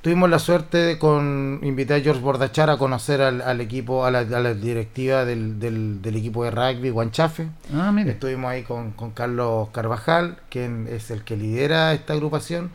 [SPEAKER 3] tuvimos la suerte de con invitar a George Bordachar a conocer al, al equipo, a la, a la directiva del, del, del equipo de rugby Guanchafe.
[SPEAKER 1] Ah, mire.
[SPEAKER 3] Estuvimos ahí con, con Carlos Carvajal, quien es el que lidera esta agrupación.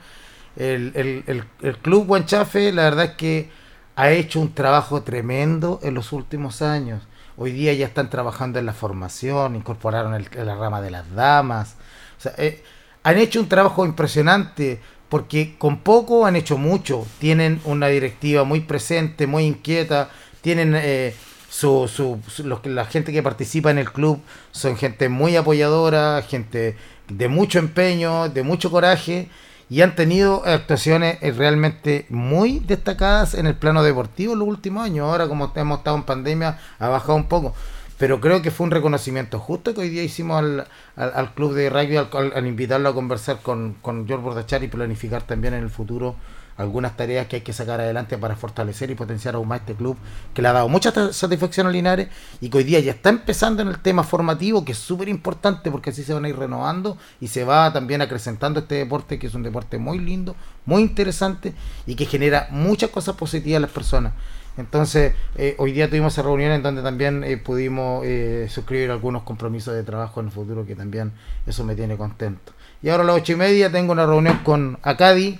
[SPEAKER 3] El, el, el, el club Guanchafe, la verdad es que ha hecho un trabajo tremendo en los últimos años. Hoy día ya están trabajando en la formación, incorporaron el- la rama de las damas. O sea, eh, han hecho un trabajo impresionante porque con poco han hecho mucho. Tienen una directiva muy presente, muy inquieta. Tienen eh, su, su, su- los la gente que participa en el club son gente muy apoyadora, gente de mucho empeño, de mucho coraje y han tenido actuaciones eh, realmente muy destacadas en el plano deportivo en los últimos años. Ahora como hemos estado en pandemia ha bajado un poco, pero creo que fue un reconocimiento justo que hoy día hicimos al, al- al club de rugby al, al- invitarlo a conversar con, con George Bordachar y planificar también en el futuro algunas tareas que hay que sacar adelante para fortalecer y potenciar aún más este club que le ha dado mucha satisfacción a Linares y que hoy día ya está empezando en el tema formativo que es súper importante porque así se van a ir renovando y se va también acrecentando este deporte que es un deporte muy lindo, muy interesante y que genera muchas cosas positivas a las personas. Entonces, eh, hoy día tuvimos esa reunión en donde también eh, pudimos eh, suscribir algunos compromisos de trabajo en el futuro que también eso me tiene contento. Y ahora a las ocho y media tengo una reunión con Acadi,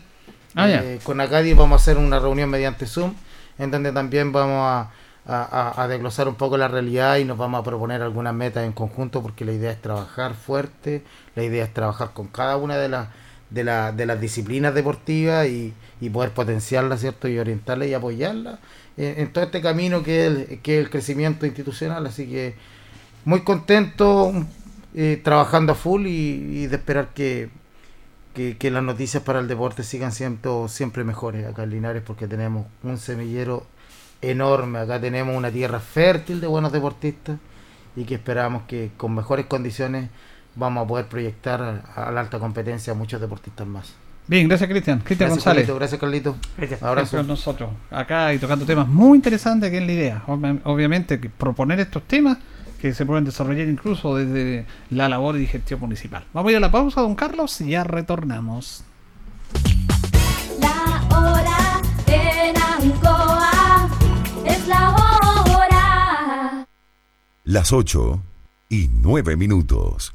[SPEAKER 1] Ah,
[SPEAKER 3] eh, con Acadi vamos a hacer una reunión mediante Zoom, en donde también vamos a, desglosar un poco la realidad y nos vamos a proponer algunas metas en conjunto, porque la idea es trabajar fuerte, la idea es trabajar con cada una de las disciplinas deportivas y, poder potenciarla, ¿cierto? Y orientarla y apoyarla en, todo este camino que es, el, que es el crecimiento institucional. Así que muy contento, eh, trabajando a full y, y de esperar que, que, que las noticias para el deporte sigan siendo siempre mejores acá en Linares porque tenemos un semillero enorme. Acá tenemos una tierra fértil de buenos deportistas y que esperamos que con mejores condiciones vamos a poder proyectar a, la alta competencia a muchos deportistas más.
[SPEAKER 1] Bien, gracias Cristian. Cristian González.
[SPEAKER 3] gracias Carlito.
[SPEAKER 1] Gracias. con nosotros. Acá y tocando temas muy interesantes que es la idea. Obviamente que proponer estos temas que se pueden desarrollar incluso desde la labor y gestión municipal. Vamos a ir a la pausa, don Carlos, y ya retornamos.
[SPEAKER 4] La hora en Ancoa es la hora.
[SPEAKER 5] Las 8 y 9 minutos.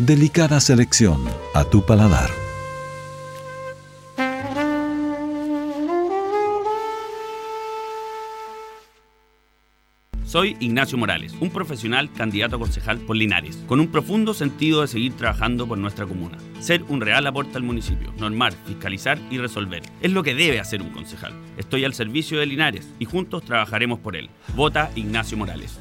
[SPEAKER 5] Delicada selección a tu paladar.
[SPEAKER 6] Soy Ignacio Morales, un profesional candidato a concejal por Linares, con un profundo sentido de seguir trabajando por nuestra comuna. Ser un real aporte al municipio, normar, fiscalizar y resolver. Es lo que debe hacer un concejal. Estoy al servicio de Linares y juntos trabajaremos por él. Vota Ignacio Morales.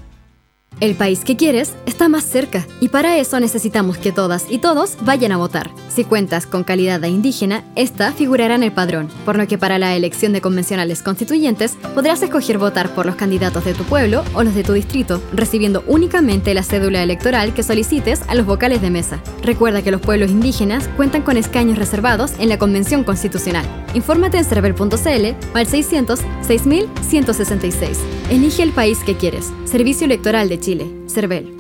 [SPEAKER 7] El país que quieres está más cerca y para eso necesitamos que todas y todos vayan a votar. Si cuentas con calidad de indígena, esta figurará en el padrón, por lo que para la elección de convencionales constituyentes podrás escoger votar por los candidatos de tu pueblo o los de tu distrito, recibiendo únicamente la cédula electoral que solicites a los vocales de mesa. Recuerda que los pueblos indígenas cuentan con escaños reservados en la Convención Constitucional. Infórmate en cervel.cl al 600 6166. Elige el país que quieres. Servicio Electoral de Chile. CERVEL.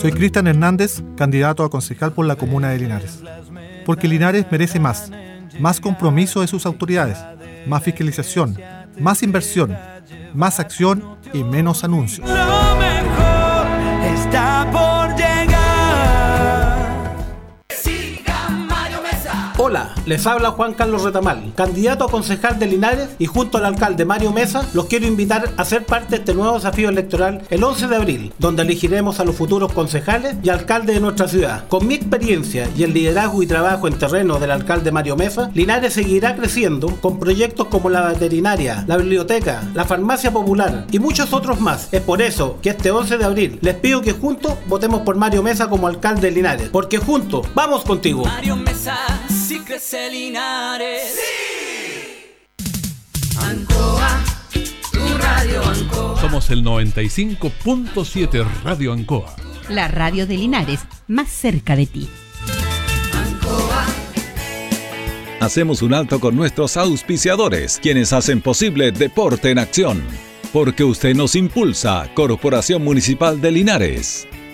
[SPEAKER 8] Soy Cristian Hernández, candidato a concejal por la comuna de Linares. Porque Linares merece más. Más compromiso de sus autoridades, más fiscalización, más inversión, más acción y menos anuncios.
[SPEAKER 9] Lo mejor está por
[SPEAKER 10] Hola, les habla Juan Carlos Retamal, candidato a concejal de Linares y junto al alcalde Mario Mesa los quiero invitar a ser parte de este nuevo desafío electoral el 11 de abril, donde elegiremos a los futuros concejales y alcaldes de nuestra ciudad. Con mi experiencia y el liderazgo y trabajo en terreno del alcalde Mario Mesa, Linares seguirá creciendo con proyectos como la veterinaria, la biblioteca, la farmacia popular y muchos otros más. Es por eso que este 11 de abril les pido que juntos votemos por Mario Mesa como alcalde de Linares, porque juntos vamos contigo.
[SPEAKER 9] Mario Mesa si crece Linares. Ancoa, tu radio Ancoa.
[SPEAKER 11] Somos el 95.7 Radio Ancoa.
[SPEAKER 12] La radio de Linares, más cerca de ti.
[SPEAKER 5] Ancoa. Hacemos un alto con nuestros auspiciadores, quienes hacen posible Deporte en Acción. Porque usted nos impulsa, Corporación Municipal de Linares.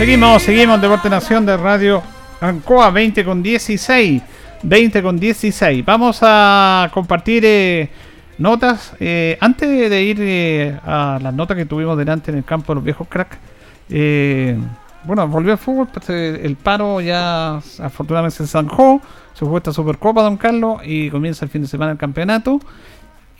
[SPEAKER 1] Seguimos, seguimos, Deporte Nación de Radio Ancoa 20 con 16. 20 con 16. Vamos a compartir eh, notas. Eh, antes de ir eh, a las notas que tuvimos delante en el campo de los viejos crack. eh, bueno, volvió el fútbol. pues, el paro ya afortunadamente se zanjó. Se jugó esta Supercopa, don Carlos. Y comienza el fin de semana el campeonato.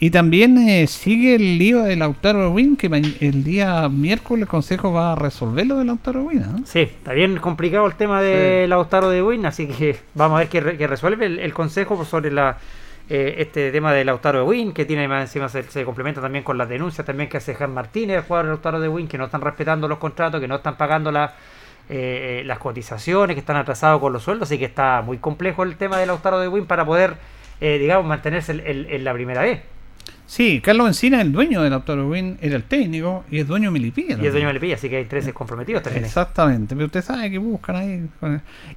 [SPEAKER 1] Y también eh, sigue el lío de Lautaro Win, que el día miércoles el Consejo va a resolver lo de Lautaro Win. ¿ah?
[SPEAKER 2] Sí, está bien complicado el tema de Lautaro de Win, así que vamos a ver qué, re- qué resuelve el, el Consejo sobre la eh, este tema de Lautaro de Win, que tiene más encima se, se complementa también con las denuncias también que hace Jan Martínez, el jugador de Lautaro de Win, que no están respetando los contratos, que no están pagando la- eh, las cotizaciones, que están atrasados con los sueldos, así que está muy complejo el tema de Lautaro de Win para poder, eh, digamos, mantenerse en- en- en la primera vez.
[SPEAKER 1] Sí, Carlos Encina, el dueño del Lautaro Win, era el técnico y es dueño de Milipilla.
[SPEAKER 2] Y es dueño de Melipilla, así que hay intereses comprometidos también.
[SPEAKER 1] Exactamente, pero usted sabe que buscan ahí.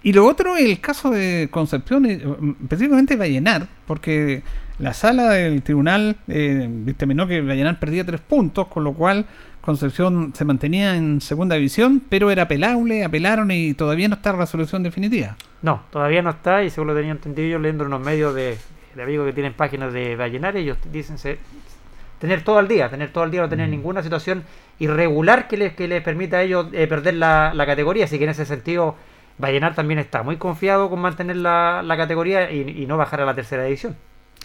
[SPEAKER 1] Y lo otro es el caso de Concepción, eh, específicamente Vallenar, porque la sala del tribunal eh, determinó que Vallenar perdía tres puntos, con lo cual Concepción se mantenía en segunda división, pero era apelable, apelaron y todavía no está la resolución definitiva.
[SPEAKER 2] No, todavía no está y según lo tenía entendido yo leyendo unos medios de, de amigos que tienen páginas de Vallenar, ellos dicen se- tener todo al día, tener todo al día, no tener ninguna situación irregular que les, que les permita a ellos eh, perder la, la categoría, así que en ese sentido Vallenar también está muy confiado con mantener la, la categoría y, y no bajar a la tercera división.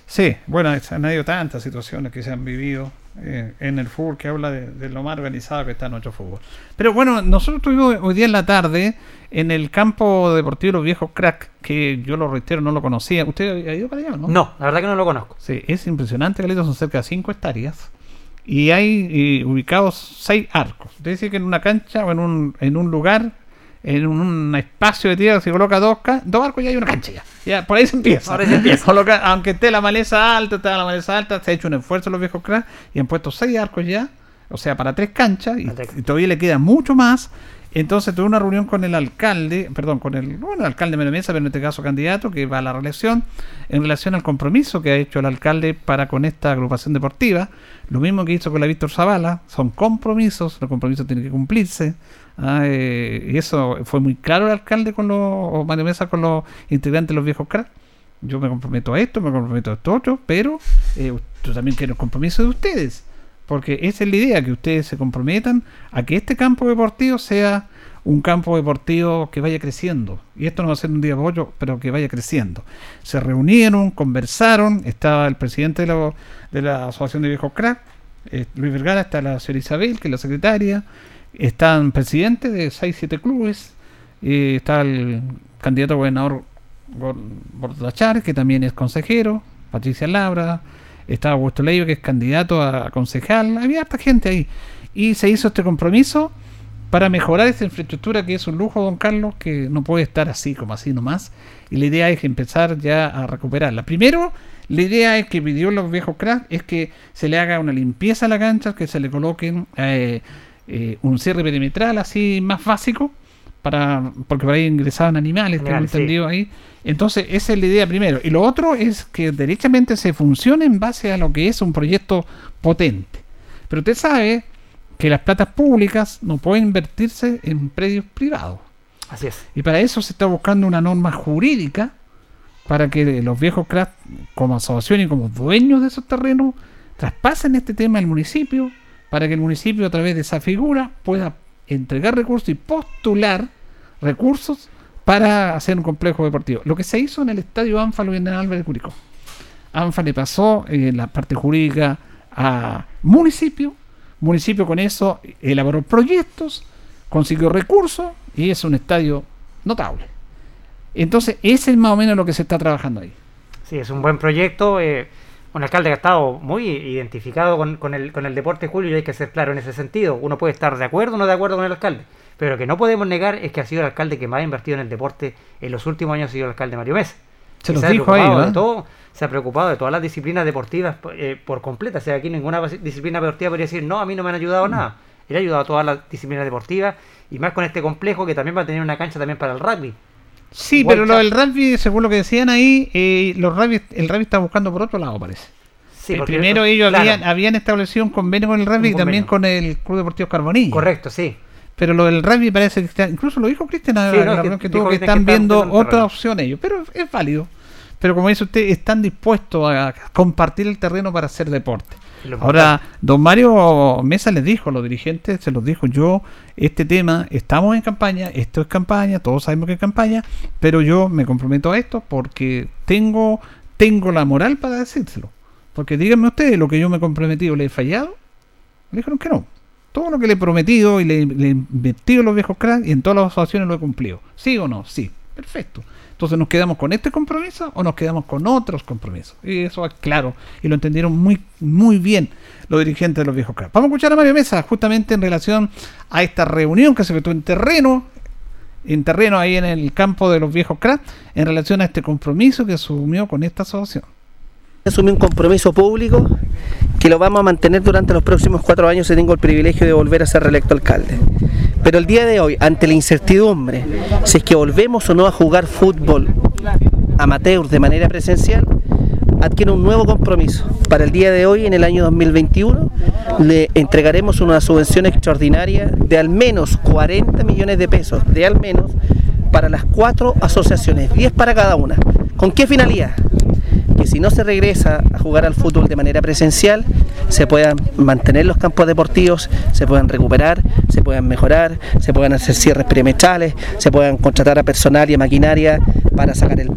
[SPEAKER 1] Sí, bueno, han habido tantas situaciones que se han vivido eh, en el fútbol que habla de, de lo más organizado que está nuestro fútbol. Pero bueno, nosotros estuvimos hoy día en la tarde en el campo deportivo Los Viejos Crack, que yo lo reitero, no lo conocía. ¿Usted ha ido para allá, no?
[SPEAKER 2] No, la verdad que no lo conozco.
[SPEAKER 1] Sí, es impresionante, Carlitos, son cerca de 5 hectáreas. Y hay eh, ubicados 6 arcos. Es decir, que en una cancha o en un, en un lugar, en un espacio de tierra, se coloca dos, dos arcos y hay una cancha ya. Ya, por ahí se empieza.
[SPEAKER 2] Por ahí se empieza.
[SPEAKER 1] Coloca- aunque esté la maleza alta, está la maleza alta, se ha hecho un esfuerzo los viejos cracks y han puesto 6 arcos ya. O sea, para tres canchas y, y todavía le queda mucho más. Entonces tuve una reunión con el alcalde, perdón, con el, bueno, el alcalde de Mesa, pero en este caso candidato, que va a la reelección, en relación al compromiso que ha hecho el alcalde para con esta agrupación deportiva. Lo mismo que hizo con la Víctor Zavala, son compromisos, los compromisos tienen que cumplirse. Ah, eh, y eso fue muy claro el alcalde con los, o Mesa con los integrantes de los viejos cracks. yo me comprometo a esto, me comprometo a esto otro, pero eh, yo también quiero el compromiso de ustedes. Porque esa es la idea, que ustedes se comprometan a que este campo deportivo sea un campo deportivo que vaya creciendo. Y esto no va a ser un día pollo, pero que vaya creciendo. Se reunieron, conversaron, estaba el presidente de la, de la Asociación de Viejos Crack, eh, Luis Vergara, está la señora Isabel, que es la secretaria, están presidentes de 6-7 clubes, y está el candidato a gobernador Bordachar, que también es consejero, Patricia Labra, estaba Augusto Leiva, que es candidato a concejal, había harta gente ahí. Y se hizo este compromiso para mejorar esta infraestructura que es un lujo, don Carlos, que no puede estar así como así nomás. Y la idea es empezar ya a recuperarla. Primero, la idea es que pidió los viejos cracks es que se le haga una limpieza a la cancha, que se le coloquen eh, eh, un cierre perimetral así más básico, para porque por ahí ingresaban animales, tengo
[SPEAKER 2] sí.
[SPEAKER 1] entendido ahí. Entonces, esa es la idea primero. Y lo otro es que derechamente se funcione en base a lo que es un proyecto potente. Pero usted sabe que las platas públicas no pueden invertirse en predios privados.
[SPEAKER 2] Así es.
[SPEAKER 1] Y para eso se está buscando una norma jurídica para que los viejos cracks, como asociación y como dueños de esos terrenos, traspasen este tema al municipio para que el municipio a través de esa figura pueda entregar recursos y postular recursos para hacer un complejo deportivo. Lo que se hizo en el estadio ANFA Luis Álvarez Curicó. ANFA le pasó eh, la parte jurídica a municipio, municipio con eso elaboró proyectos, consiguió recursos y es un estadio notable. Entonces, ese es más o menos lo que se está trabajando ahí.
[SPEAKER 2] Sí, es un buen proyecto. eh, un alcalde que ha estado muy identificado con, con el, con el deporte, Julio, y hay que ser claro en ese sentido. Uno puede estar de acuerdo o no de acuerdo con el alcalde, pero lo que no podemos negar es que ha sido el alcalde que más ha invertido en el deporte en los últimos años, ha sido el alcalde Mario Mesa.
[SPEAKER 1] Se
[SPEAKER 2] ha
[SPEAKER 1] dijo ahí,
[SPEAKER 2] de todo, se ha preocupado de todas las disciplinas deportivas eh, por completa. O sea, aquí ninguna disciplina deportiva podría decir, no, a mí no me han ayudado nada. Él ha ayudado a todas las disciplinas deportivas y más con este complejo que también va a tener una cancha también para el rugby.
[SPEAKER 1] Sí, pero lo del rugby, según lo que decían ahí, eh, los rugby, el rugby está buscando por otro lado, parece.
[SPEAKER 2] Sí, porque-
[SPEAKER 1] primero ellos
[SPEAKER 2] claro.
[SPEAKER 1] habían, habían establecido un convenio con el rugby y también con el Club Deportivo Carbonilla.
[SPEAKER 2] Correcto, sí.
[SPEAKER 1] Pero lo del rugby parece que está, incluso lo dijo Cristian
[SPEAKER 2] Sí, no, que
[SPEAKER 1] que, tuvo, que están viendo
[SPEAKER 2] el
[SPEAKER 1] otra opción ellos, pero es válido. Pero como dice usted, están dispuestos a compartir el terreno para hacer deporte. Ahora, don Mario Mesa les dijo, los dirigentes, se los dijo yo, este tema, estamos en campaña, esto es campaña, todos sabemos que es campaña, pero yo me comprometo a esto porque tengo, tengo la moral para decírselo. Porque díganme ustedes, lo que yo me he comprometido, ¿le he fallado? Me dijeron que no. Todo lo que le he prometido y le, le he invertido en los viejos cracks y en todas las asociaciones lo he cumplido. ¿Sí o no? Sí. Perfecto. Entonces, ¿nos quedamos con este compromiso o nos quedamos con otros compromisos? Y eso es claro. Y lo entendieron muy, muy bien los dirigentes de los viejos cracks. Vamos a escuchar a Mario Mesa justamente en relación a esta reunión que se efectuó en terreno, en terreno ahí en el campo de los viejos cracks, en relación a este compromiso que asumió con esta asociación.
[SPEAKER 13] Asumí un compromiso público que lo vamos a mantener durante los próximos cuatro años y tengo el privilegio de volver a ser reelecto alcalde. Pero el día de hoy, ante la incertidumbre, si es que volvemos o no a jugar fútbol amateur de manera presencial, adquiere un nuevo compromiso. Para el día de hoy, en el año 2021, le entregaremos una subvención extraordinaria de al menos 40 millones de pesos, de al menos, para las cuatro asociaciones, 10 para cada una. ¿Con qué finalidad? Que si no se regresa a jugar al fútbol de manera presencial, se puedan mantener los campos deportivos, se puedan recuperar, se puedan mejorar, se puedan hacer cierres perimetrales, se puedan contratar a personal y a maquinaria para sacar el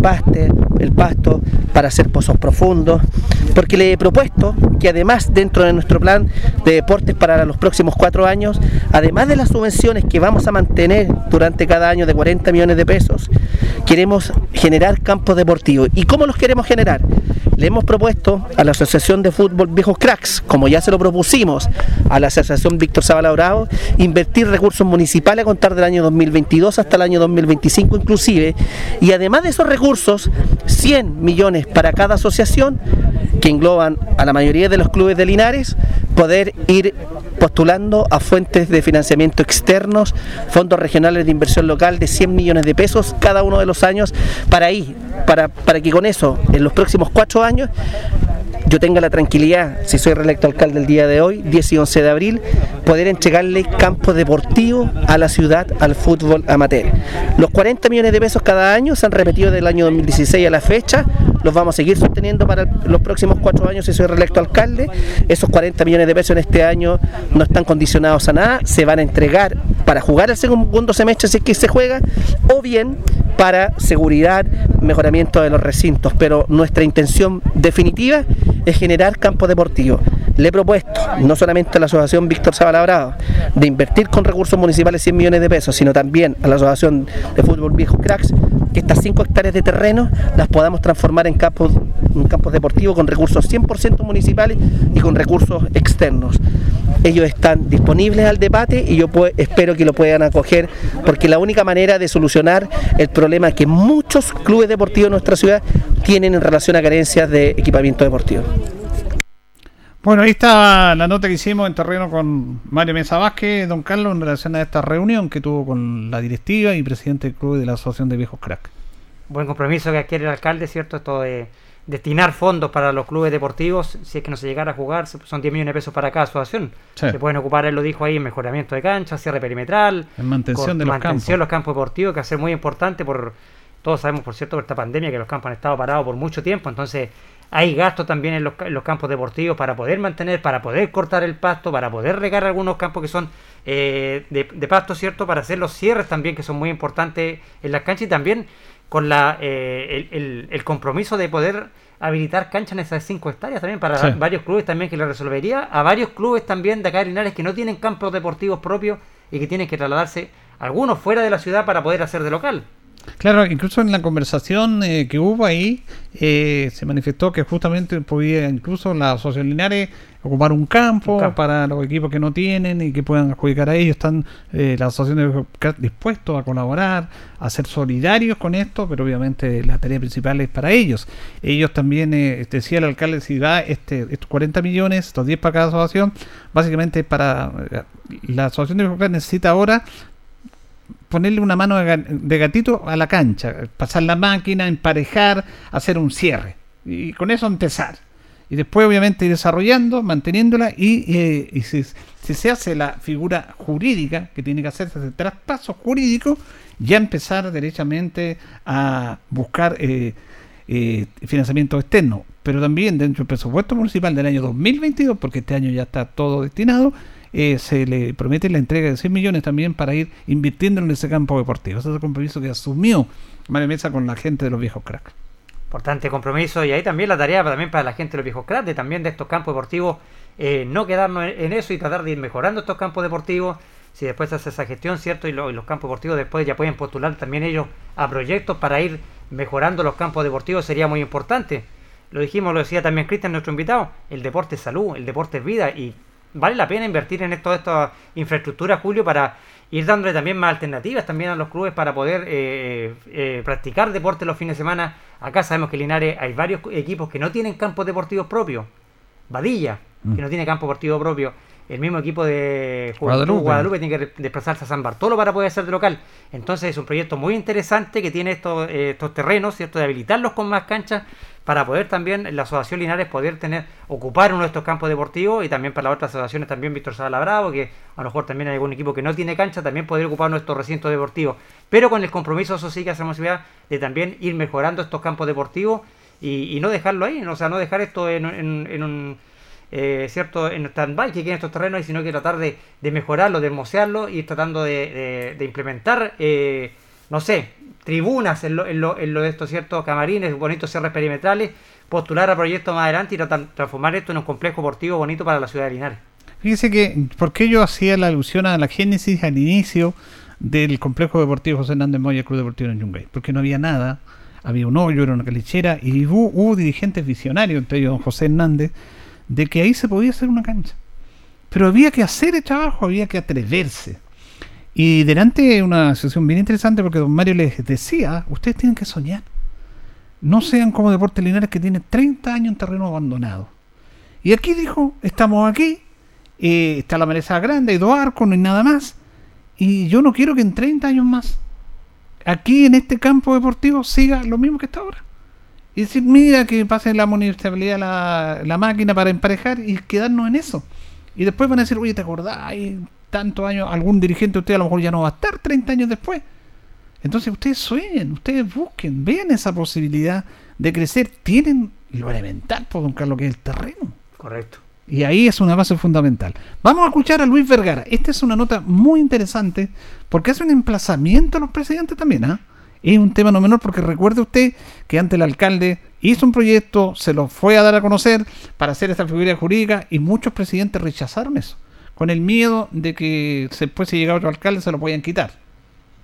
[SPEAKER 13] el pasto, para hacer pozos profundos, porque le he propuesto que además dentro de nuestro plan de deportes para los próximos cuatro años, además de las subvenciones que vamos a mantener durante cada año de 40 millones de pesos, queremos generar campos deportivos. ¿Y cómo los queremos generar? Le hemos propuesto a la Asociación de Fútbol Viejos Cracks, como ya se lo propusimos a la Asociación Víctor Zavala Bravo, invertir recursos municipales a contar del año 2022 hasta el año 2025 inclusive, y además de esos recursos, 100 millones para cada asociación, que engloban a la mayoría de los clubes de Linares, poder ir postulando a fuentes de financiamiento externos, fondos regionales de inversión local de 100 millones de pesos cada uno de los años, para ahí, para, para que con eso, en los próximos cuatro años, yo tenga la tranquilidad, si soy reelecto alcalde el día de hoy, 10 y 11 de abril, poder entregarle campo deportivo a la ciudad, al fútbol amateur. Los 40 millones de pesos cada año se han repetido del año 2016 a la fecha, los vamos a seguir sosteniendo para los próximos cuatro años si soy reelecto alcalde. Esos 40 millones de pesos en este año no están condicionados a nada, se van a entregar para jugar el segundo semestre si es que se juega, o bien para seguridad, mejoramiento de los recintos. Pero nuestra intención definitiva es generar campos deportivos. Le he propuesto, no solamente a la Asociación Víctor Zabalabrado, de invertir con recursos municipales 100 millones de pesos, sino también a la Asociación de Fútbol Viejos Cracks, que estas 5 hectáreas de terreno las podamos transformar en campos, en campos deportivos con recursos 100% municipales y con recursos externos. Ellos están disponibles al debate y yo espero que lo puedan acoger porque la única manera de solucionar el problema que muchos clubes deportivos en nuestra ciudad tienen en relación a carencias de equipamiento deportivo.
[SPEAKER 1] Bueno, ahí está la nota que hicimos en terreno con Mario Mesa Vázquez, don Carlos, en relación a esta reunión que tuvo con la directiva y presidente del club de la Asociación de Viejos Crack.
[SPEAKER 2] Buen compromiso que adquiere el alcalde, ¿cierto? Esto de destinar fondos para los clubes deportivos, si es que no se llegara a jugar, son 10 millones de pesos para cada asociación.
[SPEAKER 1] Sí.
[SPEAKER 2] Se pueden ocupar, él lo dijo ahí, en mejoramiento de cancha, cierre perimetral,
[SPEAKER 1] En mantención de los
[SPEAKER 2] mantención
[SPEAKER 1] campos.
[SPEAKER 2] los campos deportivos, que va a ser muy importante por, todos sabemos, por cierto, por esta pandemia, que los campos han estado parados por mucho tiempo, entonces hay gastos también en los, ca- en los campos deportivos para poder mantener, para poder cortar el pasto, para poder regar algunos campos que son eh, de, de pasto, ¿cierto? Para hacer los cierres también, que son muy importantes en las canchas y también con la eh, el, el- el compromiso de poder habilitar canchas en esas 5 hectáreas también para
[SPEAKER 1] Sí.
[SPEAKER 2] varios clubes también que le resolvería a varios clubes también de acá de Linares que no tienen campos deportivos propios y que tienen que trasladarse algunos fuera de la ciudad para poder hacer de local.
[SPEAKER 1] Claro, incluso en la conversación eh, que hubo ahí, eh, se manifestó que justamente podía incluso la Asociación Linares ocupar un campo,
[SPEAKER 2] Un campo.
[SPEAKER 1] para los equipos que no tienen y que puedan adjudicar a ellos. Están eh, la Asociación de Viejos Crack dispuestos a colaborar, a ser solidarios con esto, pero obviamente la tarea principal es para ellos. Ellos también, eh, decía el alcalde, si da este, estos 40 millones, estos 10 para cada asociación, básicamente para... eh, la Asociación de necesita ahora ponerle una mano de, ga- de gatito a la cancha, pasar la máquina, emparejar, hacer un cierre. Y con eso empezar. Y después obviamente ir desarrollando, manteniéndola y, eh, si se hace la figura jurídica que tiene que hacerse ese traspaso jurídico, ya empezar derechamente a buscar eh, eh, financiamiento externo. Pero también dentro del presupuesto municipal del año 2022, porque este año ya está todo destinado, eh, se le promete la entrega de 100 millones también para ir invirtiendo en ese campo deportivo. Ese es el compromiso que asumió Mario Mesa con la gente de los viejos cracks.
[SPEAKER 2] Importante compromiso y ahí también la tarea también para la gente de los viejos cracks, de también de estos campos deportivos, eh, no quedarnos en, eso y tratar de ir mejorando estos campos deportivos. Si después se hace esa gestión, ¿cierto? Y, y los campos deportivos después ya pueden postular también ellos a proyectos para ir mejorando los campos deportivos, sería muy importante. Lo dijimos, lo decía también Cristian, nuestro invitado, el deporte es salud, el deporte es vida y vale la pena invertir en esto, esta infraestructura, Julio, para ir dándole también más alternativas también a los clubes para poder eh, eh, practicar deporte los fines de semana. Acá sabemos que en Linares hay varios equipos que no tienen campos deportivos propios. Badilla,
[SPEAKER 1] Mm.
[SPEAKER 2] que no tiene campo deportivo propio. El mismo equipo de
[SPEAKER 1] Guadalupe.
[SPEAKER 2] Guadalupe, tiene que desplazarse a San Bartolo para poder ser de local. Entonces es un proyecto muy interesante que tiene estos, eh, estos terrenos, ¿cierto? De habilitarlos con más canchas para poder también la Asociación Linares poder tener, ocupar uno de estos campos deportivos y también para las otras asociaciones también Víctor Sala Bravo, que a lo mejor también hay algún equipo que no tiene cancha, también poder ocupar nuestros recintos deportivos. Pero con el compromiso, eso sí que hacemos ciudad, de también ir mejorando estos campos deportivos y, y no dejarlo ahí, o sea, no dejar esto en, en- en un eh, cierto en stand-by que queden estos terrenos sino que tratar de, de mejorarlo, de hermosearlo y tratando de, de- implementar, eh, no sé, tribunas en lo, en lo, en lo de estos ciertos camarines, bonitos cierres perimetrales, postular a proyectos más adelante y tratar- transformar esto en un complejo deportivo bonito para la ciudad de Linares.
[SPEAKER 1] Fíjese que, ¿por qué yo hacía la alusión a la génesis al inicio del complejo deportivo José Hernández Moya, Club Deportivo en Yungay? Porque no había nada, había un hoyo, era una calichera, y hubo, hubo dirigentes visionarios, entre ellos don José Hernández, de que ahí se podía hacer una cancha. Pero había que hacer el trabajo, había que atreverse. Y delante de una sesión bien interesante, porque don Mario les decía, ustedes tienen que soñar. No sean como Deportes Linares que tiene 30 años en terreno abandonado. Y aquí dijo, estamos aquí, eh, está la maleza grande, hay dos arcos, no hay nada más. Y yo no quiero que en 30 años más, aquí en este campo deportivo, siga lo mismo que está ahora. Y decir, mira, que pase la municipalidad la, la máquina para emparejar y quedarnos en eso. Y después van a decir, oye, ¿te acordás? Hay tantos años, algún dirigente usted a lo mejor ya no va a estar 30 años después. Entonces ustedes sueñen, ustedes busquen, vean esa posibilidad de crecer, tienen lo elemental, por don Carlos, que es el terreno.
[SPEAKER 2] Correcto.
[SPEAKER 1] Y ahí es una base fundamental. Vamos a escuchar a Luis Vergara. Esta es una nota muy interesante porque hace un emplazamiento a los presidentes también. ¿ah? Es un tema no menor porque recuerde usted que antes el alcalde hizo un proyecto, se lo fue a dar a conocer para hacer esta figura jurídica y muchos presidentes rechazaron eso, con el miedo de que después si llegaba otro alcalde se lo podían quitar.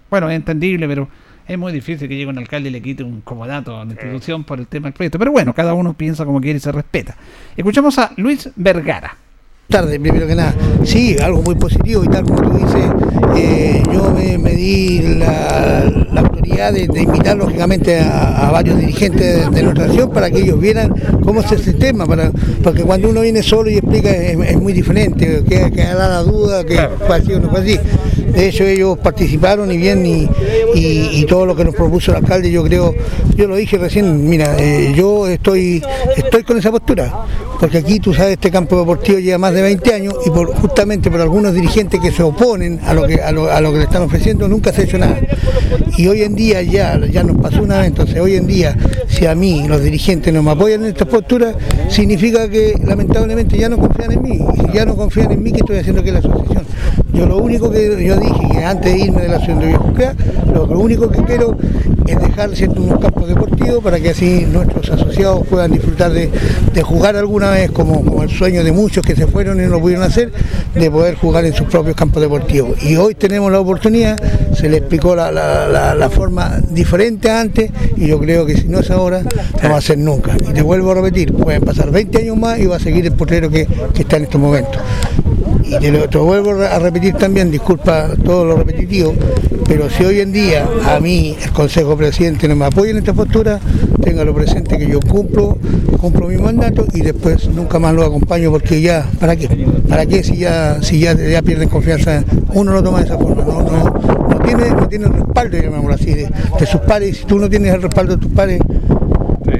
[SPEAKER 1] Bueno, es entendible, pero es muy difícil que llegue un alcalde y le quite un comodato a la institución por el tema del proyecto. Pero bueno, cada uno piensa como quiere y se respeta. Escuchamos a Luis Vergara.
[SPEAKER 14] tarde, primero que nada. Sí, algo muy positivo y tal como tú dices, eh, yo me, me di la, de, de invitar lógicamente a, a varios dirigentes de, nuestra nación para que ellos vieran cómo es el sistema, para, porque cuando uno viene solo y explica es, es muy diferente, queda, queda la duda que fue así o no fue así. De hecho ellos participaron y bien y, y- y todo lo que nos propuso el alcalde, yo creo, yo lo dije recién, mira, eh, yo estoy, estoy con esa postura, porque aquí tú sabes, este campo deportivo lleva más de 20 años y justamente por algunos dirigentes que se oponen a lo que, a lo, a lo que le están ofreciendo nunca se ha hecho nada. Y hoy en día ya, ya nos pasó una entonces hoy en día, si a mí los dirigentes no me apoyan en esta postura, significa que lamentablemente ya no confían en mí, y ya no confían en mí, que estoy haciendo aquí en la asociación? Yo lo único que yo dije, que antes de irme de la asociación de lo, lo único que quiero es dejar ciertos unos campos deportivos para que así nuestros asociados puedan disfrutar de, de jugar alguna vez como, como el sueño de muchos que se fueron y no lo pudieron hacer, de poder jugar en sus propios campos deportivos. Y hoy tenemos la oportunidad, se le explicó la, la- la- forma diferente antes y yo creo que si no es ahora, no va a ser nunca. Y te vuelvo a repetir, pueden pasar 20 años más y va a seguir el potrero que, que está en estos momentos. Y te lo, vuelvo a repetir también, disculpa todo lo repetitivo, pero si hoy en día a mí el Consejo Presidente no me apoya en esta postura, téngalo presente que yo cumplo, cumplo mi mandato y después nunca más lo acompaño porque ya, ¿para qué? ¿Para qué si ya, si ya, ya pierden confianza? Uno lo toma de esa forma, no, no, no tiene, no tiene el respaldo, llamémoslo así, de, sus pares, si tú no tienes el respaldo de tus pares,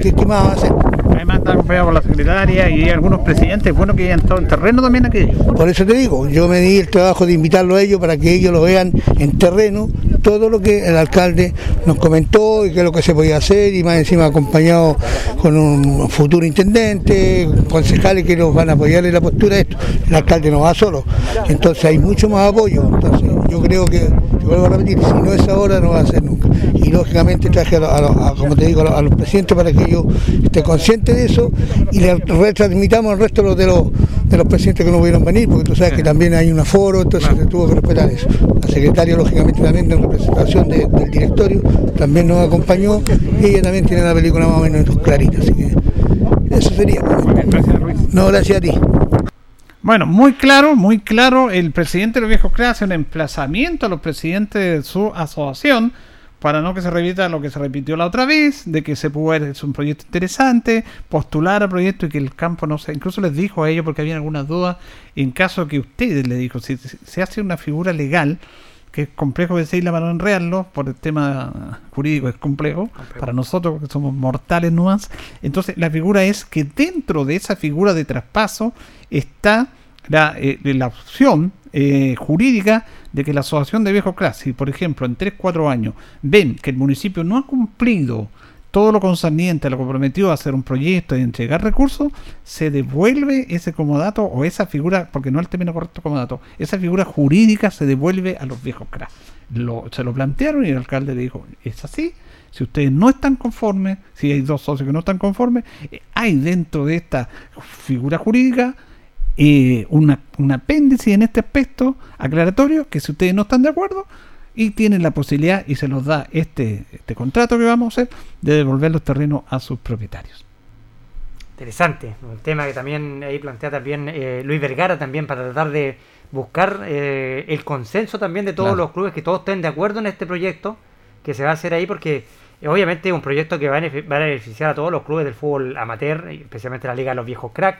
[SPEAKER 14] ¿qué, qué más vas?
[SPEAKER 1] Además está acompañado por la secretaria y algunos presidentes, bueno que hayan estado en terreno también aquellos.
[SPEAKER 14] Por eso te digo, yo me di el trabajo de invitarlo a ellos para que ellos lo vean en terreno, todo lo que el alcalde nos comentó y qué es lo que se podía hacer, y más encima acompañado con un futuro intendente, concejales que nos van a apoyar en la postura de esto. El alcalde no va solo, entonces hay mucho más apoyo. Yo creo que, vuelvo a repetir, si no es ahora no va a ser nunca. Y lógicamente traje a, como te digo, a los, presidentes para que ellos estén conscientes de eso y le retransmitamos al resto de los, de los, de los presidentes que no pudieron venir, porque tú sabes que también hay un aforo, entonces se tuvo que respetar eso. La secretaria, lógicamente, también en representación de- del directorio, también nos acompañó y ella también tiene la película más o menos clarita, así que eso sería. No, gracias a ti.
[SPEAKER 1] Bueno, muy claro, muy claro, el presidente de los viejos CREA hace un emplazamiento a los presidentes de su asociación para no que se repita lo que se repitió la otra vez, de que se pudo ver, es un proyecto interesante, postular al proyecto y que el campo no se... Incluso les dijo a ellos, porque había algunas dudas, en caso que ustedes le dijo, si si se hace una figura legal, que es complejo decirla para no enredarlo, por el tema jurídico es complejo, para nosotros que somos mortales nomás. Entonces la figura es que dentro de esa figura de traspaso está la, eh, la opción eh, jurídica de que la asociación de viejos clases, si por ejemplo en 3-4 años ven que el municipio no ha cumplido todo lo concerniente a lo comprometido a hacer un proyecto y entregar recursos, se devuelve ese comodato o esa figura, porque no es el término correcto comodato, esa figura jurídica se devuelve a los viejos CRA. Lo, se lo plantearon y el alcalde le dijo, es así, si ustedes no están conformes, si hay dos socios que no están conformes, eh, hay dentro de esta figura jurídica eh, una, un apéndice en este aspecto aclaratorio que si ustedes no están de acuerdo y tienen la posibilidad y se los da este, este contrato que vamos a hacer de devolver los terrenos a sus propietarios.
[SPEAKER 2] Interesante, un tema que también ahí plantea también eh, Luis Vergara también para tratar de buscar eh, el consenso también de todos
[SPEAKER 1] Claro.
[SPEAKER 2] los clubes, que todos estén de acuerdo en este proyecto que se va a hacer ahí porque obviamente es un proyecto que va a, beneficiar a todos los clubes del fútbol amateur, especialmente la Liga de los Viejos Crack,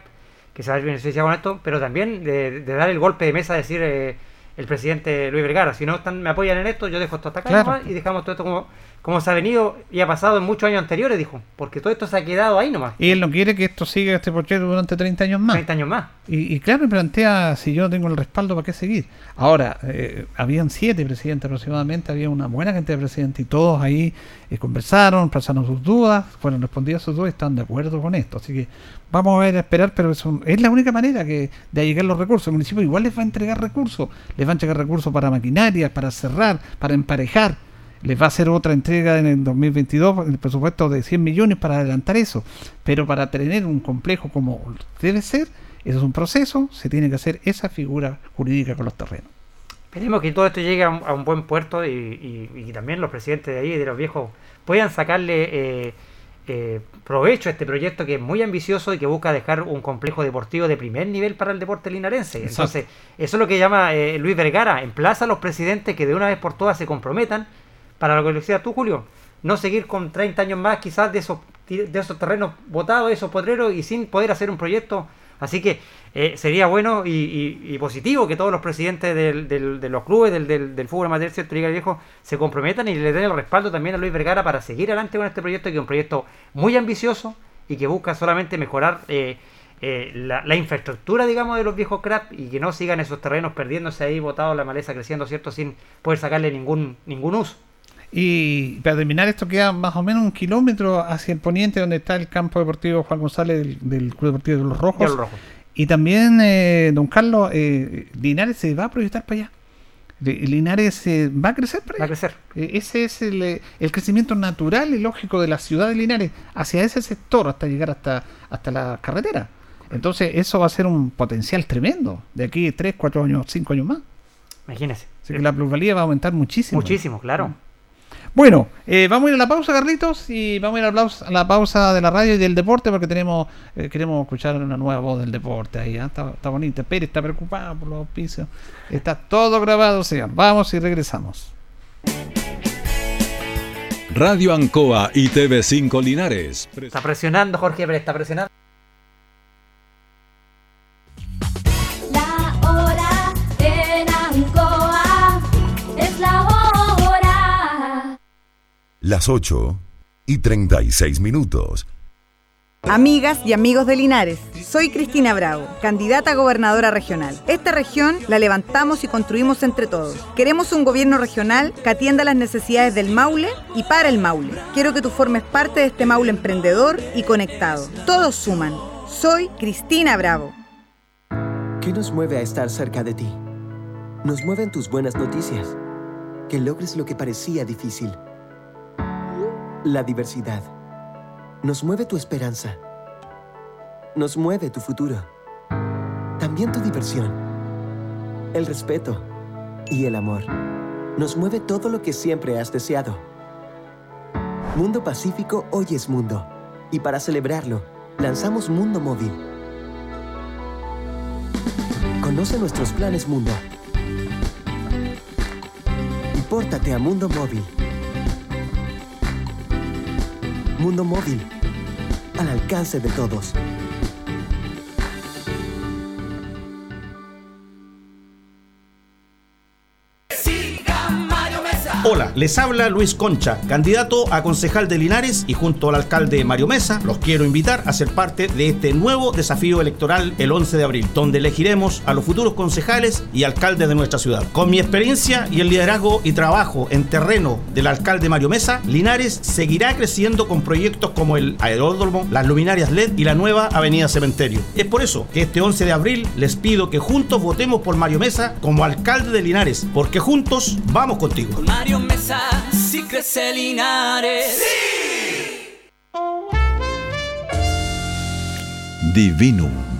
[SPEAKER 2] que se va a beneficiar con esto, pero también de, de dar el golpe de mesa decir eh, el presidente Luis Vergara, si no están, me apoyan en esto, yo dejo esto hasta acá
[SPEAKER 1] Claro.
[SPEAKER 2] nomás y dejamos todo esto como como se ha venido y ha pasado en muchos años anteriores, dijo, porque todo esto se ha quedado ahí nomás.
[SPEAKER 1] Y él no quiere que esto siga este proyecto durante 30 años más.
[SPEAKER 2] 30 años más.
[SPEAKER 1] Y, y claro, me plantea, si yo tengo el respaldo, ¿para qué seguir? Ahora, eh, habían siete presidentes aproximadamente, había una buena cantidad de presidentes y todos ahí eh, conversaron, pasaron sus dudas, fueron respondidas sus dudas y están de acuerdo con esto. Así que vamos a ver, a esperar, pero es, un- es la única manera que de llegar los recursos. El municipio igual les va a entregar recursos, les va a entregar recursos para maquinaria, para cerrar, para emparejar. Les va a hacer otra entrega en el 2022, el presupuesto de 100 millones para adelantar eso. Pero para tener un complejo como debe ser, eso es un proceso, se tiene que hacer esa figura jurídica con los terrenos.
[SPEAKER 2] Esperemos que todo esto llegue a un, a un buen puerto y, y- y que también los presidentes de ahí, de los viejos, puedan sacarle eh, eh, provecho a este proyecto que es muy ambicioso y que busca dejar un complejo deportivo de primer nivel para el deporte linarense.
[SPEAKER 1] Exacto.
[SPEAKER 2] Entonces, eso es lo que llama eh, Luis Vergara, emplaza a los presidentes que de una vez por todas se comprometan para lo que decías tú, Julio, no seguir con 30 años más quizás de esos, de esos terrenos botados, de esos potreros y sin poder hacer un proyecto. Así que eh, sería bueno y, y- y positivo que todos los presidentes del- del- de los clubes del, fútbol amateur, cierto, Liga Viejo, se comprometan y le den el respaldo también a Luis Vergara para seguir adelante con este proyecto, que es un proyecto muy ambicioso y que busca solamente mejorar eh, eh, la, la infraestructura, digamos, de los viejos crap y que no sigan esos terrenos perdiéndose ahí, botados, la maleza creciendo, ¿cierto? Sin poder sacarle ningún, ningún uso.
[SPEAKER 1] Y para terminar, esto queda más o menos un kilómetro hacia el poniente, donde está el campo deportivo Juan González del, del Club Deportivo de los Rojos.
[SPEAKER 2] De los Rojos.
[SPEAKER 1] Y también, eh, don Carlos, eh, Linares se va a proyectar para allá. Li- Linares eh, va a crecer para allá.
[SPEAKER 2] Va a crecer.
[SPEAKER 1] Eh, ese es el, eh, el crecimiento natural y lógico de la ciudad de Linares hacia ese sector hasta llegar hasta, hasta la carretera. Entonces, eso va a ser un potencial tremendo de aquí 3, 4 años, 5 años más.
[SPEAKER 2] Imagínese.
[SPEAKER 1] Así que la plusvalía va a aumentar muchísimo.
[SPEAKER 2] Muchísimo, claro.
[SPEAKER 1] Bueno, eh, vamos a ir a la pausa, Carlitos, y vamos a ir a la pausa, a la pausa de la radio y del deporte porque tenemos eh, queremos escuchar una nueva voz del deporte ahí. ¿ah? Está, está bonita. Pérez está preocupado por los auspicios. Está todo grabado, señor. Vamos y regresamos.
[SPEAKER 5] Radio Ancoa y TV5 Linares.
[SPEAKER 2] Está presionando, Jorge Pérez, está presionando.
[SPEAKER 15] Las 8 y 36 minutos.
[SPEAKER 16] Amigas y amigos de Linares, soy Cristina Bravo, candidata a gobernadora regional. Esta región la levantamos y construimos entre todos. Queremos un gobierno regional que atienda las necesidades del Maule y para el Maule. Quiero que tú formes parte de este Maule emprendedor y conectado. Todos suman. Soy Cristina Bravo.
[SPEAKER 17] ¿Qué nos mueve a estar cerca de ti? Nos mueven tus buenas noticias. Que logres lo que parecía difícil. La diversidad. Nos mueve tu esperanza. Nos mueve tu futuro. También tu diversión. El respeto. Y el amor. Nos mueve todo lo que siempre has deseado. Mundo Pacífico hoy es mundo. Y para celebrarlo, lanzamos Mundo Móvil. Conoce nuestros planes Mundo. Y pórtate a Mundo Móvil. Mundo Móvil. Al alcance de todos.
[SPEAKER 18] Hola, les habla Luis Concha, candidato a concejal de Linares y junto al alcalde Mario Mesa los quiero invitar a ser parte de este nuevo desafío electoral el 11 de abril, donde elegiremos a los futuros concejales y alcaldes de nuestra ciudad. Con mi experiencia y el liderazgo y trabajo en terreno del alcalde Mario Mesa, Linares seguirá creciendo con proyectos como el aeródromo, las luminarias LED y la nueva avenida Cementerio. Es por eso que este 11 de abril les pido que juntos votemos por Mario Mesa como alcalde de Linares, porque juntos vamos contigo.
[SPEAKER 9] Mario Mesa, si crece Linares.
[SPEAKER 5] Divinum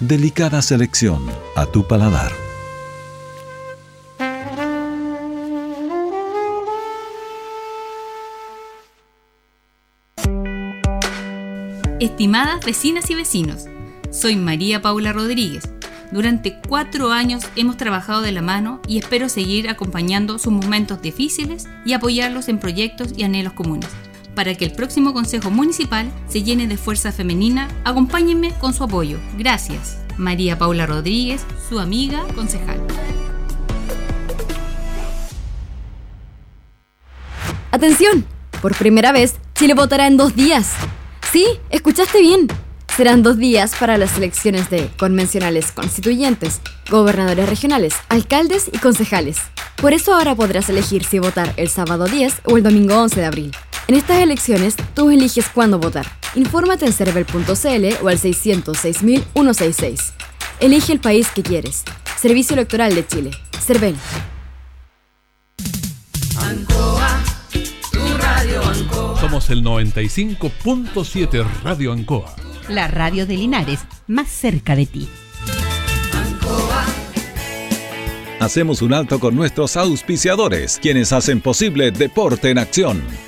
[SPEAKER 5] Delicada selección a tu paladar.
[SPEAKER 19] Estimadas vecinas y vecinos, soy María Paula Rodríguez. Durante cuatro años hemos trabajado de la mano y espero seguir acompañando sus momentos difíciles y apoyarlos en proyectos y anhelos comunes. Para que el próximo Consejo Municipal se llene de fuerza femenina, acompáñenme con su apoyo. Gracias. María Paula Rodríguez, su amiga concejal.
[SPEAKER 7] ¡Atención! Por primera vez, Chile votará en dos días. Sí, escuchaste bien. Serán dos días para las elecciones de convencionales constituyentes, gobernadores regionales, alcaldes y concejales. Por eso ahora podrás elegir si votar el sábado 10 o el domingo 11 de abril. En estas elecciones, tú eliges cuándo votar. Infórmate en cervel.cl o al 606.166. Elige el país que quieres. Servicio Electoral de Chile. Cervel.
[SPEAKER 9] Ancoa, tu radio Ancoa.
[SPEAKER 11] Somos el 95.7 Radio Ancoa.
[SPEAKER 12] La radio de Linares, más cerca de ti.
[SPEAKER 5] Hacemos un alto con nuestros auspiciadores, quienes hacen posible Deporte en Acción.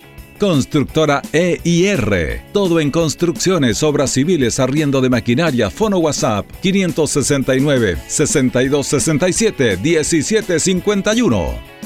[SPEAKER 5] Constructora EIR. Todo en construcciones, obras civiles, arriendo de maquinaria, fono WhatsApp 569 6267 1751.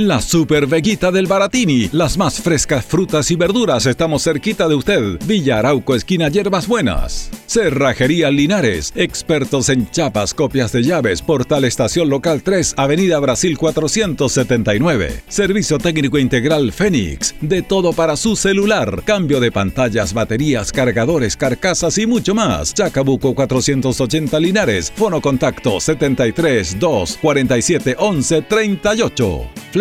[SPEAKER 5] La Super Veguita del Baratini, las más frescas frutas y verduras, estamos cerquita de usted. Villa Arauco esquina Hierbas Buenas. Cerrajería Linares, expertos en chapas, copias de llaves, Portal Estación Local 3, Avenida Brasil 479. Servicio técnico integral Fénix, de todo para su celular, cambio de pantallas, baterías, cargadores, carcasas y mucho más. Chacabuco 480 Linares, fono contacto 73 2 47 11 38.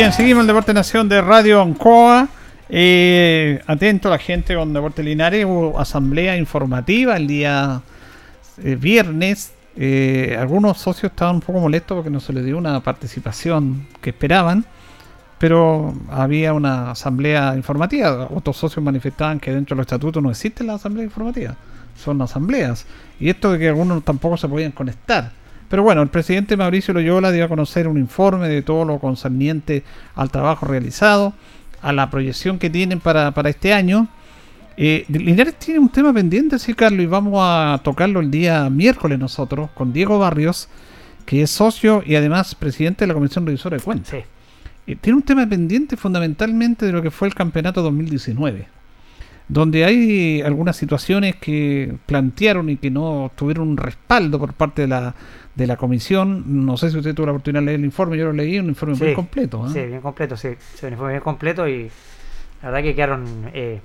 [SPEAKER 1] Bien, seguimos el Deporte Nación de Radio Ancoa. Eh, atento a la gente con Deporte Linares. Hubo asamblea informativa el día eh, viernes. Eh, algunos socios estaban un poco molestos porque no se les dio una participación que esperaban. Pero había una asamblea informativa. Otros socios manifestaban que dentro de los estatutos no existe la asamblea informativa. Son asambleas. Y esto de que algunos tampoco se podían conectar. Pero bueno, el presidente Mauricio Loyola dio a conocer un informe de todo lo concerniente al trabajo realizado, a la proyección que tienen para, para este año. Eh, Linares tiene un tema pendiente, sí, Carlos, y vamos a tocarlo el día miércoles nosotros con Diego Barrios, que es socio y además presidente de la Comisión Revisora de Cuentas. Eh, tiene un tema pendiente fundamentalmente de lo que fue el campeonato 2019 donde hay algunas situaciones que plantearon y que no tuvieron un respaldo por parte de la, de la comisión. No sé si usted tuvo la oportunidad de leer el informe, yo lo leí, un informe muy
[SPEAKER 2] Sí,
[SPEAKER 1] completo. ¿eh?
[SPEAKER 2] Sí, bien completo, sí. Sí, un informe bien completo y la verdad que quedaron eh,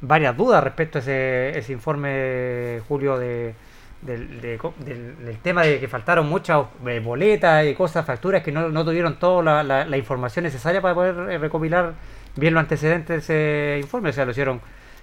[SPEAKER 2] varias dudas respecto a ese, ese informe, Julio, de, del, de co- del- del tema de que faltaron muchas eh, boletas y cosas, facturas que no, no tuvieron toda la, la- la información necesaria para poder eh, recopilar bien los antecedentes de ese informe. O sea, lo hicieron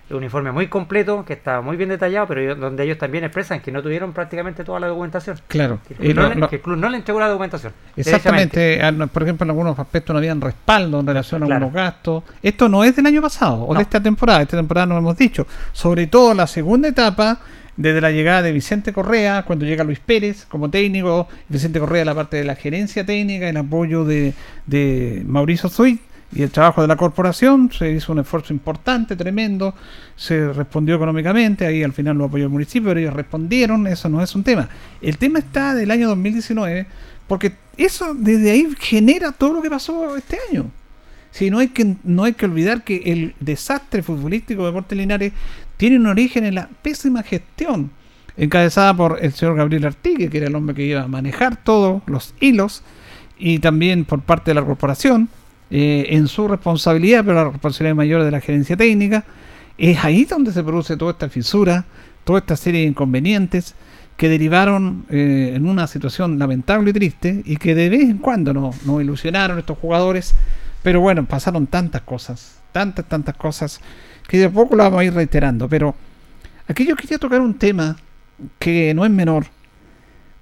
[SPEAKER 2] un informe muy completo, que está muy bien detallado, pero donde ellos también expresan que no tuvieron prácticamente toda la documentación.
[SPEAKER 1] Claro.
[SPEAKER 2] Que el club,
[SPEAKER 1] Y
[SPEAKER 2] no, le, que el club no le entregó la documentación.
[SPEAKER 1] Exactamente, ah, por ejemplo, en algunos aspectos no habían respaldo en relación a algunos gastos. Esto no es del año pasado o
[SPEAKER 2] No.
[SPEAKER 1] de esta temporada, esta temporada no lo hemos dicho. Sobre todo la segunda etapa, desde la llegada de Vicente Correa, cuando llega Luis Pérez como técnico, Vicente Correa la parte de la gerencia técnica, el apoyo de, de Mauricio Zuit y el trabajo de la corporación, se hizo un esfuerzo importante, tremendo, se respondió económicamente, ahí al final lo apoyó el municipio, pero ellos respondieron, eso no es un tema. El tema está del año 2019, porque eso desde ahí genera todo lo que pasó este año. Si no hay que no hay que olvidar que el desastre futbolístico de Deportes Linares tiene un origen en la pésima gestión encabezada por el señor Gabriel Artigue, que era el hombre que iba a manejar todos los hilos, y también por parte de la corporación, eh, en su responsabilidad, pero la responsabilidad mayor de la gerencia técnica. Es ahí donde se produce toda esta fisura, toda esta serie de inconvenientes que derivaron eh, en una situación lamentable y triste y que de vez en cuando nos, nos ilusionaron estos jugadores. Pero bueno, pasaron tantas cosas, tantas, tantas cosas, que de poco lo vamos a ir reiterando. Pero aquí yo quería tocar un tema que no es menor,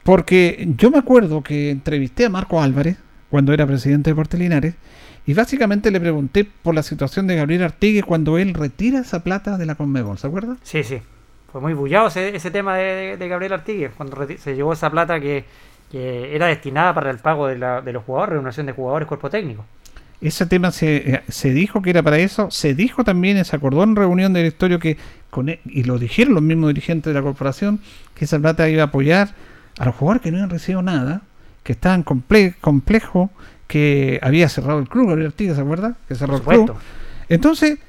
[SPEAKER 1] porque yo me acuerdo que entrevisté a Marco Álvarez cuando era presidente de Deportes Linares y básicamente le pregunté por la situación de Gabriel Artigue cuando él retira esa plata de la Conmebol, ¿se acuerda?
[SPEAKER 2] Sí, sí. Fue muy bullado ese, ese tema de, de Gabriel Artigue, cuando se llevó esa plata que, que era destinada para el pago de, la- de los jugadores, remuneración de jugadores, cuerpo técnico.
[SPEAKER 1] Ese tema se, eh, se dijo que era para eso, se dijo también, se acordó en reunión de directorio que, con e- y lo dijeron los mismos dirigentes de la corporación, que esa plata iba a apoyar a los jugadores que no habían recibido nada, que estaban comple complejo, que había cerrado el club, Gabriel Artigas, ¿se acuerda? Que cerró el club. Entonces,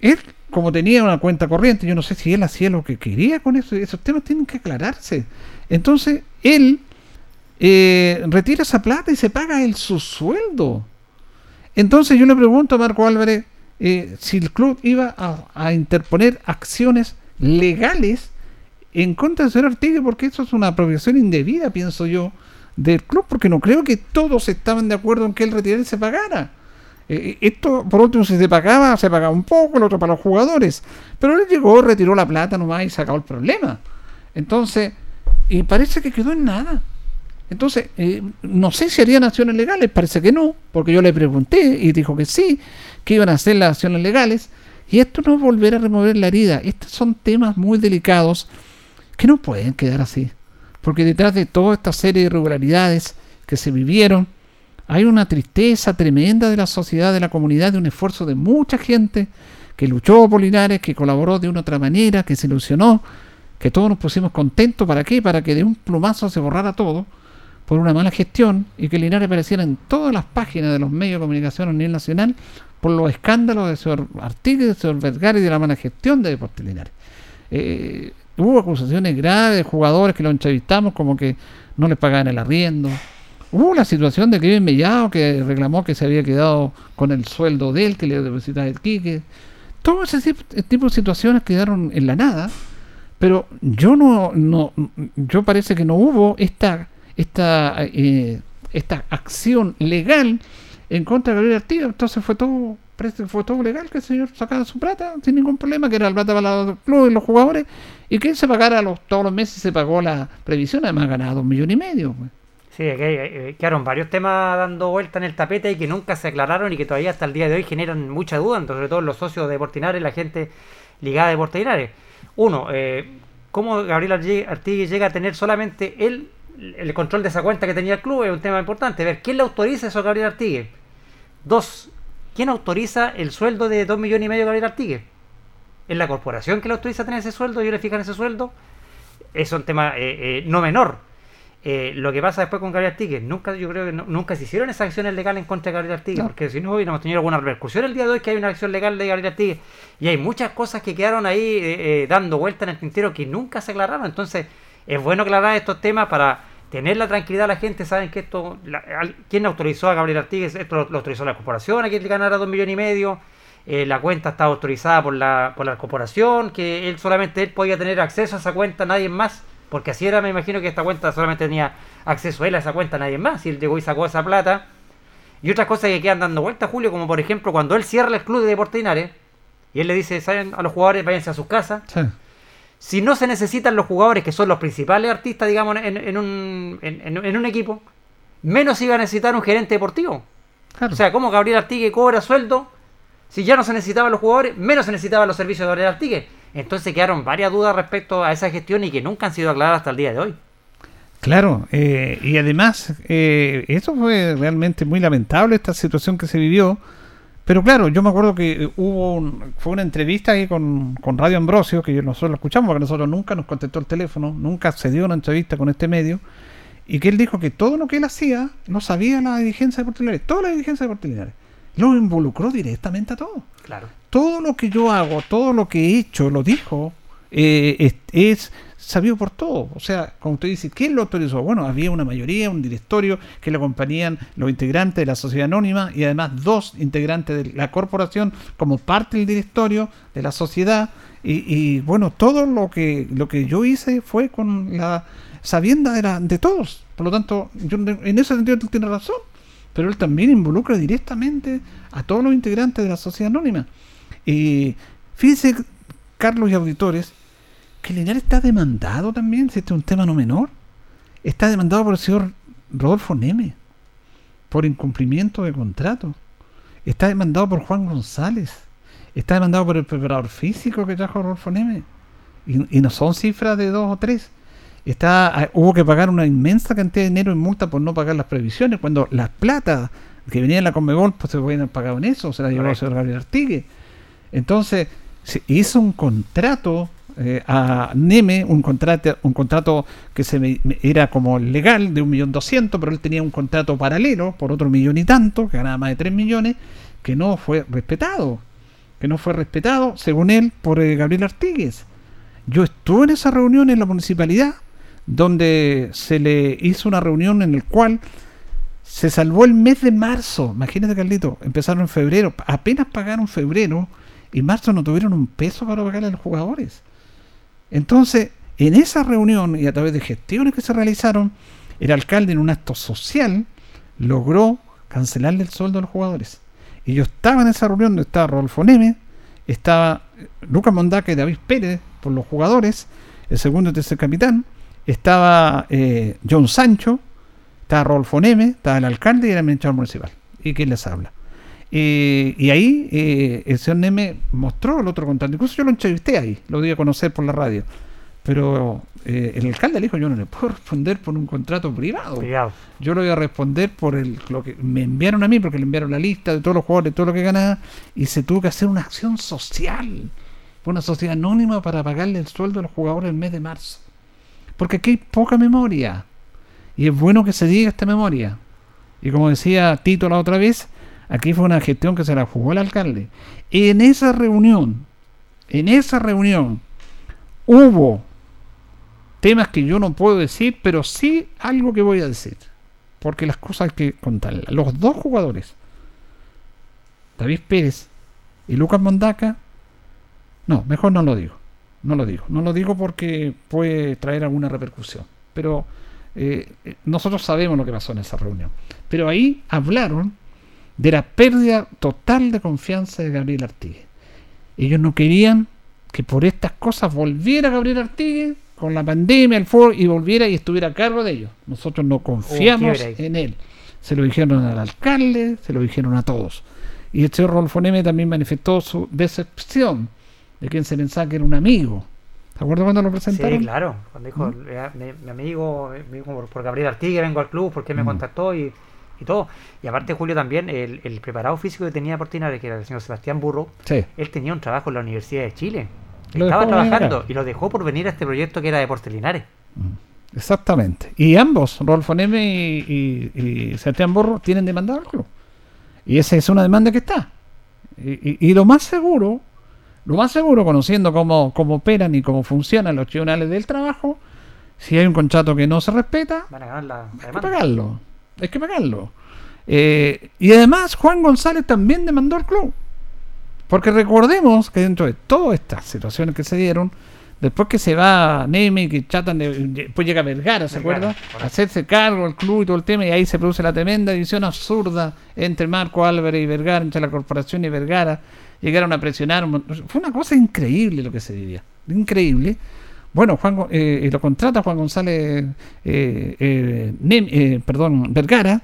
[SPEAKER 1] él, como tenía una cuenta corriente, yo no sé si él hacía lo que quería con eso, esos temas tienen que aclararse. Entonces, él eh, retira esa plata y se paga el su sueldo. Entonces yo le pregunto a Marco Álvarez eh, si el club iba a, a interponer acciones legales en contra del señor Artigue, porque eso es una apropiación indebida, pienso yo, del club, porque no creo que todos estaban de acuerdo en que él retirara y se pagara. Eh, esto, por último, si se pagaba, se pagaba un poco, el otro para los jugadores. Pero él llegó, retiró la plata nomás y se acabó el problema. Entonces, y parece que quedó en nada. Entonces, eh, no sé si harían acciones legales, parece que no, porque yo le pregunté y dijo que sí, que iban a hacer las acciones legales. Y esto no es volver a remover la herida. Estos son temas muy delicados que no pueden quedar así. Porque detrás de toda esta serie de irregularidades que se vivieron, hay una tristeza tremenda de la sociedad, de la comunidad, de un esfuerzo de mucha gente que luchó por Linares, que colaboró de una otra manera, que se ilusionó, que todos nos pusimos contentos. ¿Para qué? Para que de un plumazo se borrara todo por una mala gestión y que Linares apareciera en todas las páginas de los medios de comunicación a nivel nacional por los escándalos de señor Artigue, de señor Vergara y de la mala gestión de Deportes Linares. Eh, hubo acusaciones graves de jugadores que lo entrevistamos como que no les pagaban el arriendo. Hubo la situación de Kevin Mellado que reclamó que se había quedado con el sueldo de él, que le depositaba el Quique. Todo ese tip- tipo de situaciones quedaron en la nada, pero yo no, no yo parece que no hubo esta esta eh, esta acción legal en contra de Gabriel Artigas. Entonces fue todo parece- fue todo legal que el señor sacara su plata sin ningún problema, que era la plata para los clubes y los jugadores, y que él se pagara todos los meses, se pagó la previsión, además ganaba dos millones y medio. pues.
[SPEAKER 2] Sí, que, eh, quedaron varios temas dando vuelta en el tapete y que nunca se aclararon y que todavía hasta el día de hoy generan mucha duda, sobre todo los socios de Portinares, la gente ligada de Portinares. Uno, eh, ¿cómo Gabriel Arti- Artigue llega a tener solamente él el control de esa cuenta que tenía el club? Es un tema importante. Ver, ¿quién le autoriza eso a Gabriel Artigue? Dos, ¿quién autoriza el sueldo de dos millones y medio de Gabriel Artigue? ¿Es la corporación que le autoriza tener ese sueldo? ¿Ellos le fijan ese sueldo? Es un tema eh, eh, no menor. Eh, lo que pasa después con Gabriel Artigue, nunca, yo creo que no- nunca se hicieron esas acciones legales en contra de Gabriel Artigue, porque si no hubiéramos tenido alguna repercusión el día de hoy que hay una acción legal de Gabriel Artigue. Y hay muchas cosas que quedaron ahí eh, eh, dando vuelta en el tintero que nunca se aclararon. Entonces, es bueno aclarar estos temas para tener la tranquilidad a la gente. Saben que esto, la- al- ¿quién autorizó a Gabriel Artigue? Esto lo, lo autorizó la corporación, a quien le ganara dos millones y medio. Eh, la cuenta está autorizada por la, por la corporación, que él solamente él podía tener acceso a esa cuenta, nadie más. Porque así era, me imagino que esta cuenta solamente tenía acceso él a esa cuenta, nadie más. Y él llegó y sacó esa plata. Y otras cosas que quedan dando vuelta, Julio, como por ejemplo cuando él cierra el club de Deportes y él le dice, saben a los jugadores, váyanse a sus casas. Si no se necesitan los jugadores que son los principales artistas, digamos, en, en un, en, en- un equipo, menos iba a necesitar un gerente deportivo. O sea, como Gabriel Artigue cobra sueldo, si ya no se necesitaban los jugadores, menos se necesitaban los servicios de Gabriel Artigue. Entonces quedaron varias dudas respecto a esa gestión y que nunca han sido aclaradas hasta el día de hoy.
[SPEAKER 1] Claro, eh, y además, eh, eso fue realmente muy lamentable, esta situación que se vivió. Pero claro, yo me acuerdo que eh, hubo un- fue una entrevista ahí con, con Radio Ambrosio, que nosotros lo escuchamos, porque nosotros nunca nos contestó el teléfono, nunca se dio una entrevista con este medio, y que él dijo que todo lo que él hacía lo sabía la dirigencia de Portiliares, toda la dirigencia de Portiliares. Lo involucró directamente a todo
[SPEAKER 2] Claro.
[SPEAKER 1] todo lo que yo hago, todo lo que he hecho, lo dijo, eh, es, es sabido por todo. O sea, como usted dice, ¿quién lo autorizó? Bueno, había una mayoría, un directorio que le acompañaban los integrantes de la sociedad anónima y además dos integrantes de la corporación como parte del directorio de la sociedad. Y, bueno, todo lo que, lo que yo hice fue con la sabienda de, todos. Por lo tanto, yo en ese sentido tú tienes razón. Pero él también involucra directamente a todos los integrantes de la sociedad anónima. Y fíjense, Carlos y auditores, que Linares está demandado también, si este es un tema no menor. Está demandado por el señor Rodolfo Neme por incumplimiento de contrato. Está demandado por Juan González. Está demandado por el preparador físico que trajo Rodolfo Neme. Y, y no son cifras de dos o tres. Está, ah, hubo que pagar una inmensa cantidad de dinero en multa por no pagar las previsiones, cuando las plata que venía en la Conmebol pues se podían haber pagado en eso, se la llevó el señor Gabriel Artigue. Entonces, se hizo un contrato eh, a Neme, un contrato, un contrato que se me- era como legal de un millón doscientos, pero él tenía un contrato paralelo por otro millón y tanto, que ganaba más de tres millones, que no fue respetado, que no fue respetado, según él, por eh, Gabriel Artigues. Yo estuve en esa reunión en la municipalidad, donde se le hizo una reunión en el cual se salvó el mes de marzo. Imagínate, Carlito, empezaron en febrero, apenas pagaron febrero y marzo no tuvieron un peso para pagarle a los jugadores. Entonces, en esa reunión y a través de gestiones que se realizaron, el alcalde en un acto social logró cancelarle el sueldo a los jugadores. Y yo estaba en esa reunión donde estaba Rodolfo Neme, estaba eh, Lucas Mondaca y David Pérez por los jugadores, el segundo y tercer capitán, estaba eh, John Sancho, estaba Rodolfo Neme, estaba el alcalde y el administrador municipal. ¿Y quién les habla? Eh, y ahí eh, el señor Neme mostró el otro contrato. Incluso yo lo entrevisté ahí, lo di a conocer por la radio. Pero eh, el alcalde le dijo, yo no le puedo responder por un contrato privado.
[SPEAKER 2] Privado.
[SPEAKER 1] Yo lo voy a responder por el, lo que me enviaron a mí, porque le enviaron la lista de todos los jugadores, todo lo que ganaba, y se tuvo que hacer una acción social, una sociedad anónima para pagarle el sueldo a los jugadores el mes de marzo. Porque aquí hay poca memoria. Y es bueno que se diga esta memoria. Y como decía Tito la otra vez, aquí fue una gestión que se la jugó el alcalde. En esa reunión, en esa reunión, hubo temas que yo no puedo decir, pero sí algo que voy a decir. Porque las cosas hay que contarlas. Los dos jugadores, David Pérez y Lucas Mondaca, no, mejor no lo digo. No lo digo. No lo digo porque puede traer alguna repercusión. Pero eh, eh, nosotros sabemos lo que pasó en esa reunión. Pero ahí hablaron de la pérdida total de confianza de Gabriel Artigue. Ellos no querían que por estas cosas volviera Gabriel Artigue con la pandemia, el fútbol, y volviera y estuviera a cargo de ellos. Nosotros no confiamos en él. Se lo dijeron al alcalde, se lo dijeron a todos. Y el señor Rolfo Neme también manifestó su decepción de quien se pensaba que era un amigo. ¿Te acuerdas cuando lo presentaron?
[SPEAKER 2] Sí, claro. Cuando dijo,
[SPEAKER 1] ¿Mm?
[SPEAKER 2] "Eh, mi, mi amigo, eh, por Gabriel Artigue vengo al club, porque me
[SPEAKER 1] Mm.
[SPEAKER 2] contactó y, y todo. Y aparte, Julio, también, el, el preparado físico que tenía Portinari, que era el señor Sebastián Burro,
[SPEAKER 1] Sí.
[SPEAKER 2] él tenía un trabajo en la Universidad de Chile.
[SPEAKER 1] Lo
[SPEAKER 2] Estaba trabajando y lo dejó por venir a este proyecto que era de Portelinares.
[SPEAKER 1] Exactamente. Y ambos, Rodolfo Neme y, y, y Sebastián Borro, tienen demandado al club. Y esa es una demanda que está. Y, lo más seguro, lo más seguro, conociendo cómo, cómo operan y cómo funcionan los tribunales del trabajo, si hay un contrato que no se respeta,
[SPEAKER 2] Van a ganar la,
[SPEAKER 1] hay que pagarlo. Hay que pagarlo. Eh, y además, Juan González también demandó al club. Porque recordemos que dentro de todas estas situaciones que se dieron, después que se va Neme y que tratan de. Después llega Vergara, ¿se acuerda? Hacerse cargo del club y todo el tema, y ahí se produce la tremenda división absurda entre Marco Álvarez y Vergara, entre la corporación y Vergara. Llegaron a presionar. Fue una cosa increíble lo que se vivía. Increíble. Bueno, Juan, eh, y lo contrata Juan González, eh, eh, Nem- eh, perdón, Vergara,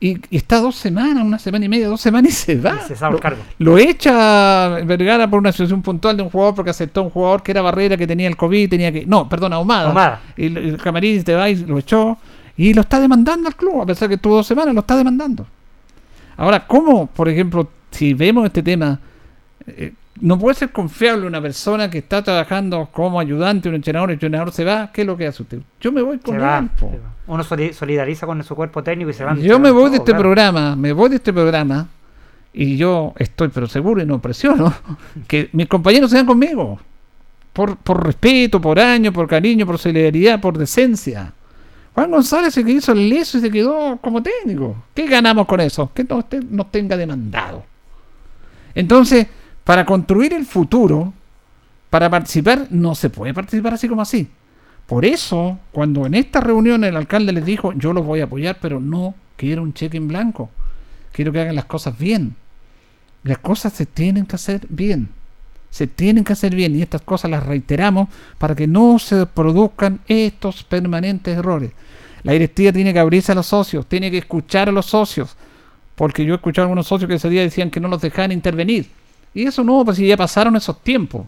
[SPEAKER 1] y, y está dos semanas, una semana y media, dos semanas y se va.
[SPEAKER 2] Y se sabe
[SPEAKER 1] Lo-
[SPEAKER 2] cargo.
[SPEAKER 1] lo echa Vergara por una situación puntual de un jugador porque aceptó un jugador que era Barrera, que tenía el COVID, tenía que. No, perdón, Ahumada.
[SPEAKER 2] Ahumada.
[SPEAKER 1] Y el, el camarín te va y lo echó. Y lo está demandando al club, a pesar que estuvo dos semanas, lo está demandando. Ahora, ¿cómo, por ejemplo, si vemos este tema, eh, no puede ser confiable una persona que está trabajando como ayudante, un entrenador, el entrenador se va? ¿Qué es lo que hace usted? Yo me voy con
[SPEAKER 2] Se va,
[SPEAKER 1] él. po.
[SPEAKER 2] se va. Uno soli- solidariza con su cuerpo técnico y se van.
[SPEAKER 1] Yo me voy de este
[SPEAKER 2] claro.
[SPEAKER 1] programa, me voy de este programa y yo estoy pero seguro y no presiono que mis compañeros sean conmigo. Por, por respeto, por año, por cariño, por solidaridad, por decencia. Juan González se hizo el leso y se quedó como técnico. ¿Qué ganamos con eso? Que no nos tenga demandado. Entonces, para construir el futuro, para participar, no se puede participar así como así. Por eso, cuando en esta reunión el alcalde les dijo, yo los voy a apoyar, pero no quiero un cheque en blanco. Quiero que hagan las cosas bien. Las cosas se tienen que hacer bien. Se tienen que hacer bien y estas cosas las reiteramos para que no se produzcan estos permanentes errores. La directiva tiene que abrirse a los socios, tiene que escuchar a los socios, porque yo he escuchado a algunos socios que ese día decían que no los dejaban intervenir. Y eso no, pues si ya pasaron esos tiempos.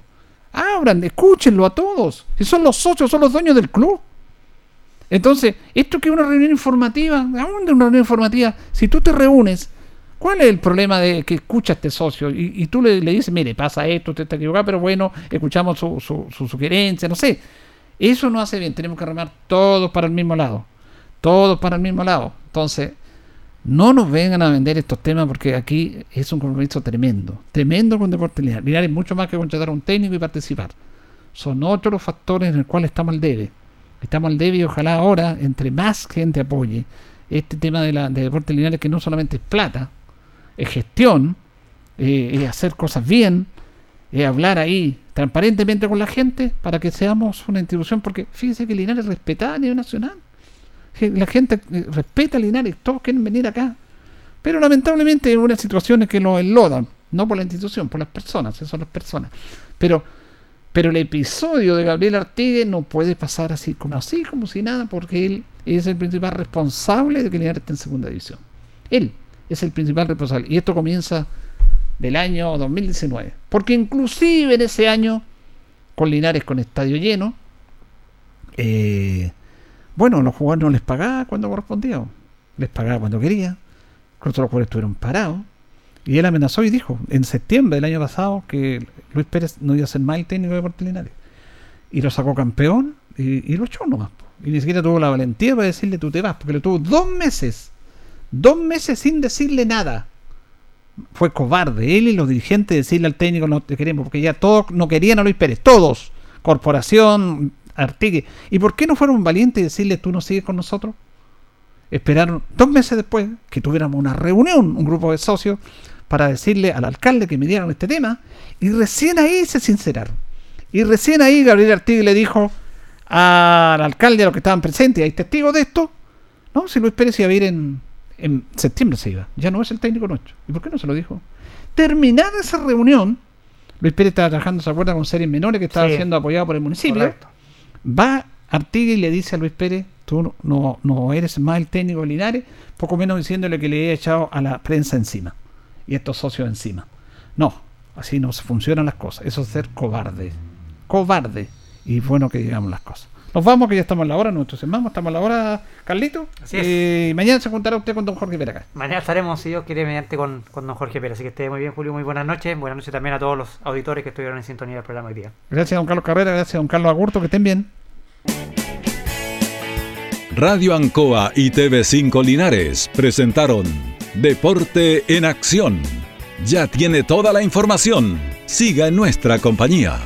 [SPEAKER 1] Abran, escúchenlo a todos. Si son los socios, son los dueños del club. Entonces, esto que es una reunión informativa, ¿a dónde una reunión informativa? Si tú te reúnes, ¿cuál es el problema de que escucha este socio? Y, y tú le, le dices, mire, pasa esto, usted está equivocado, pero bueno, escuchamos su, su, su sugerencia, no sé. Eso no hace bien, tenemos que remar todos para el mismo lado. Todos para el mismo lado. Entonces, no nos vengan a vender estos temas porque aquí es un compromiso tremendo. Tremendo con Deportes Linares. Linares es mucho más que contratar a un técnico y participar. Son otros los factores en los cuales estamos al debe. Estamos al debe y ojalá ahora, entre más gente apoye este tema de, la, de Deportes Linares, que no solamente es plata, es gestión, eh, es hacer cosas bien, es hablar ahí transparentemente con la gente para que seamos una institución, porque fíjense que Linares es respetada a nivel nacional. La gente eh, respeta a Linares, todos quieren venir acá. Pero lamentablemente hay unas situaciones que lo enlodan, no por la institución, por las personas, son las personas. Pero, pero el episodio de Gabriel Artigue no puede pasar así como así, como si nada, porque él es el principal responsable de que Linares esté en segunda división. Él es el principal responsable. Y esto comienza del año 2019. Porque inclusive en ese año, con Linares con estadio lleno, eh, bueno, los jugadores no les pagaba cuando correspondía, les pagaba cuando quería, incluso los jugadores estuvieron parados. Y él amenazó y dijo en septiembre del año pasado que Luis Pérez no iba a ser más el técnico de Deportes Linares. Y lo sacó campeón y, y lo echó nomás. Y ni siquiera tuvo la valentía para decirle tú te vas, porque lo tuvo dos meses. Dos meses sin decirle nada. Fue cobarde él y los dirigentes decirle al técnico no te queremos, porque ya todos no querían a Luis Pérez, todos. Corporación, Artigue. ¿Y por qué no fueron valientes y decirle tú no sigues con nosotros? Esperaron dos meses después que tuviéramos una reunión, un grupo de socios, para decirle al alcalde que me dieran este tema, y recién ahí se sinceraron. Y recién ahí Gabriel Artigue le dijo al alcalde, a los que estaban presentes, y hay testigos de esto, no, si Luis Pérez iba a ir en, en septiembre se iba. Ya no es el técnico nuestro. ¿Y por qué no se lo dijo? Terminada esa reunión, Luis Pérez estaba trabajando, ¿se acuerda? Con series menores que estaba
[SPEAKER 2] Sí.
[SPEAKER 1] siendo apoyado por el municipio.
[SPEAKER 2] Correcto.
[SPEAKER 1] Va Artiga y le dice a Luis Pérez, tú no, no eres más el técnico de Linares, poco menos diciéndole que le había echado a la prensa encima y estos socios encima. No, así no se funcionan las cosas. Eso es ser cobarde. Cobarde. Y bueno que digamos las cosas. Nos vamos, que ya estamos en la hora, nosotros vamos, estamos en la hora, Carlito.
[SPEAKER 2] Así es.
[SPEAKER 1] Eh, mañana se juntará usted con don Jorge Pérez acá.
[SPEAKER 2] Mañana estaremos, si Dios quiere, mediante con, con don Jorge Pérez. Así que esté muy bien, Julio. Muy buenas noches. Buenas noches también a todos los auditores que estuvieron en sintonía del programa hoy día.
[SPEAKER 1] Gracias, don Carlos Carrera, gracias, don Carlos Agurto, que estén bien.
[SPEAKER 5] Radio Ancoa y TV5 Linares presentaron Deporte en Acción. Ya tiene toda la información. Siga en nuestra compañía.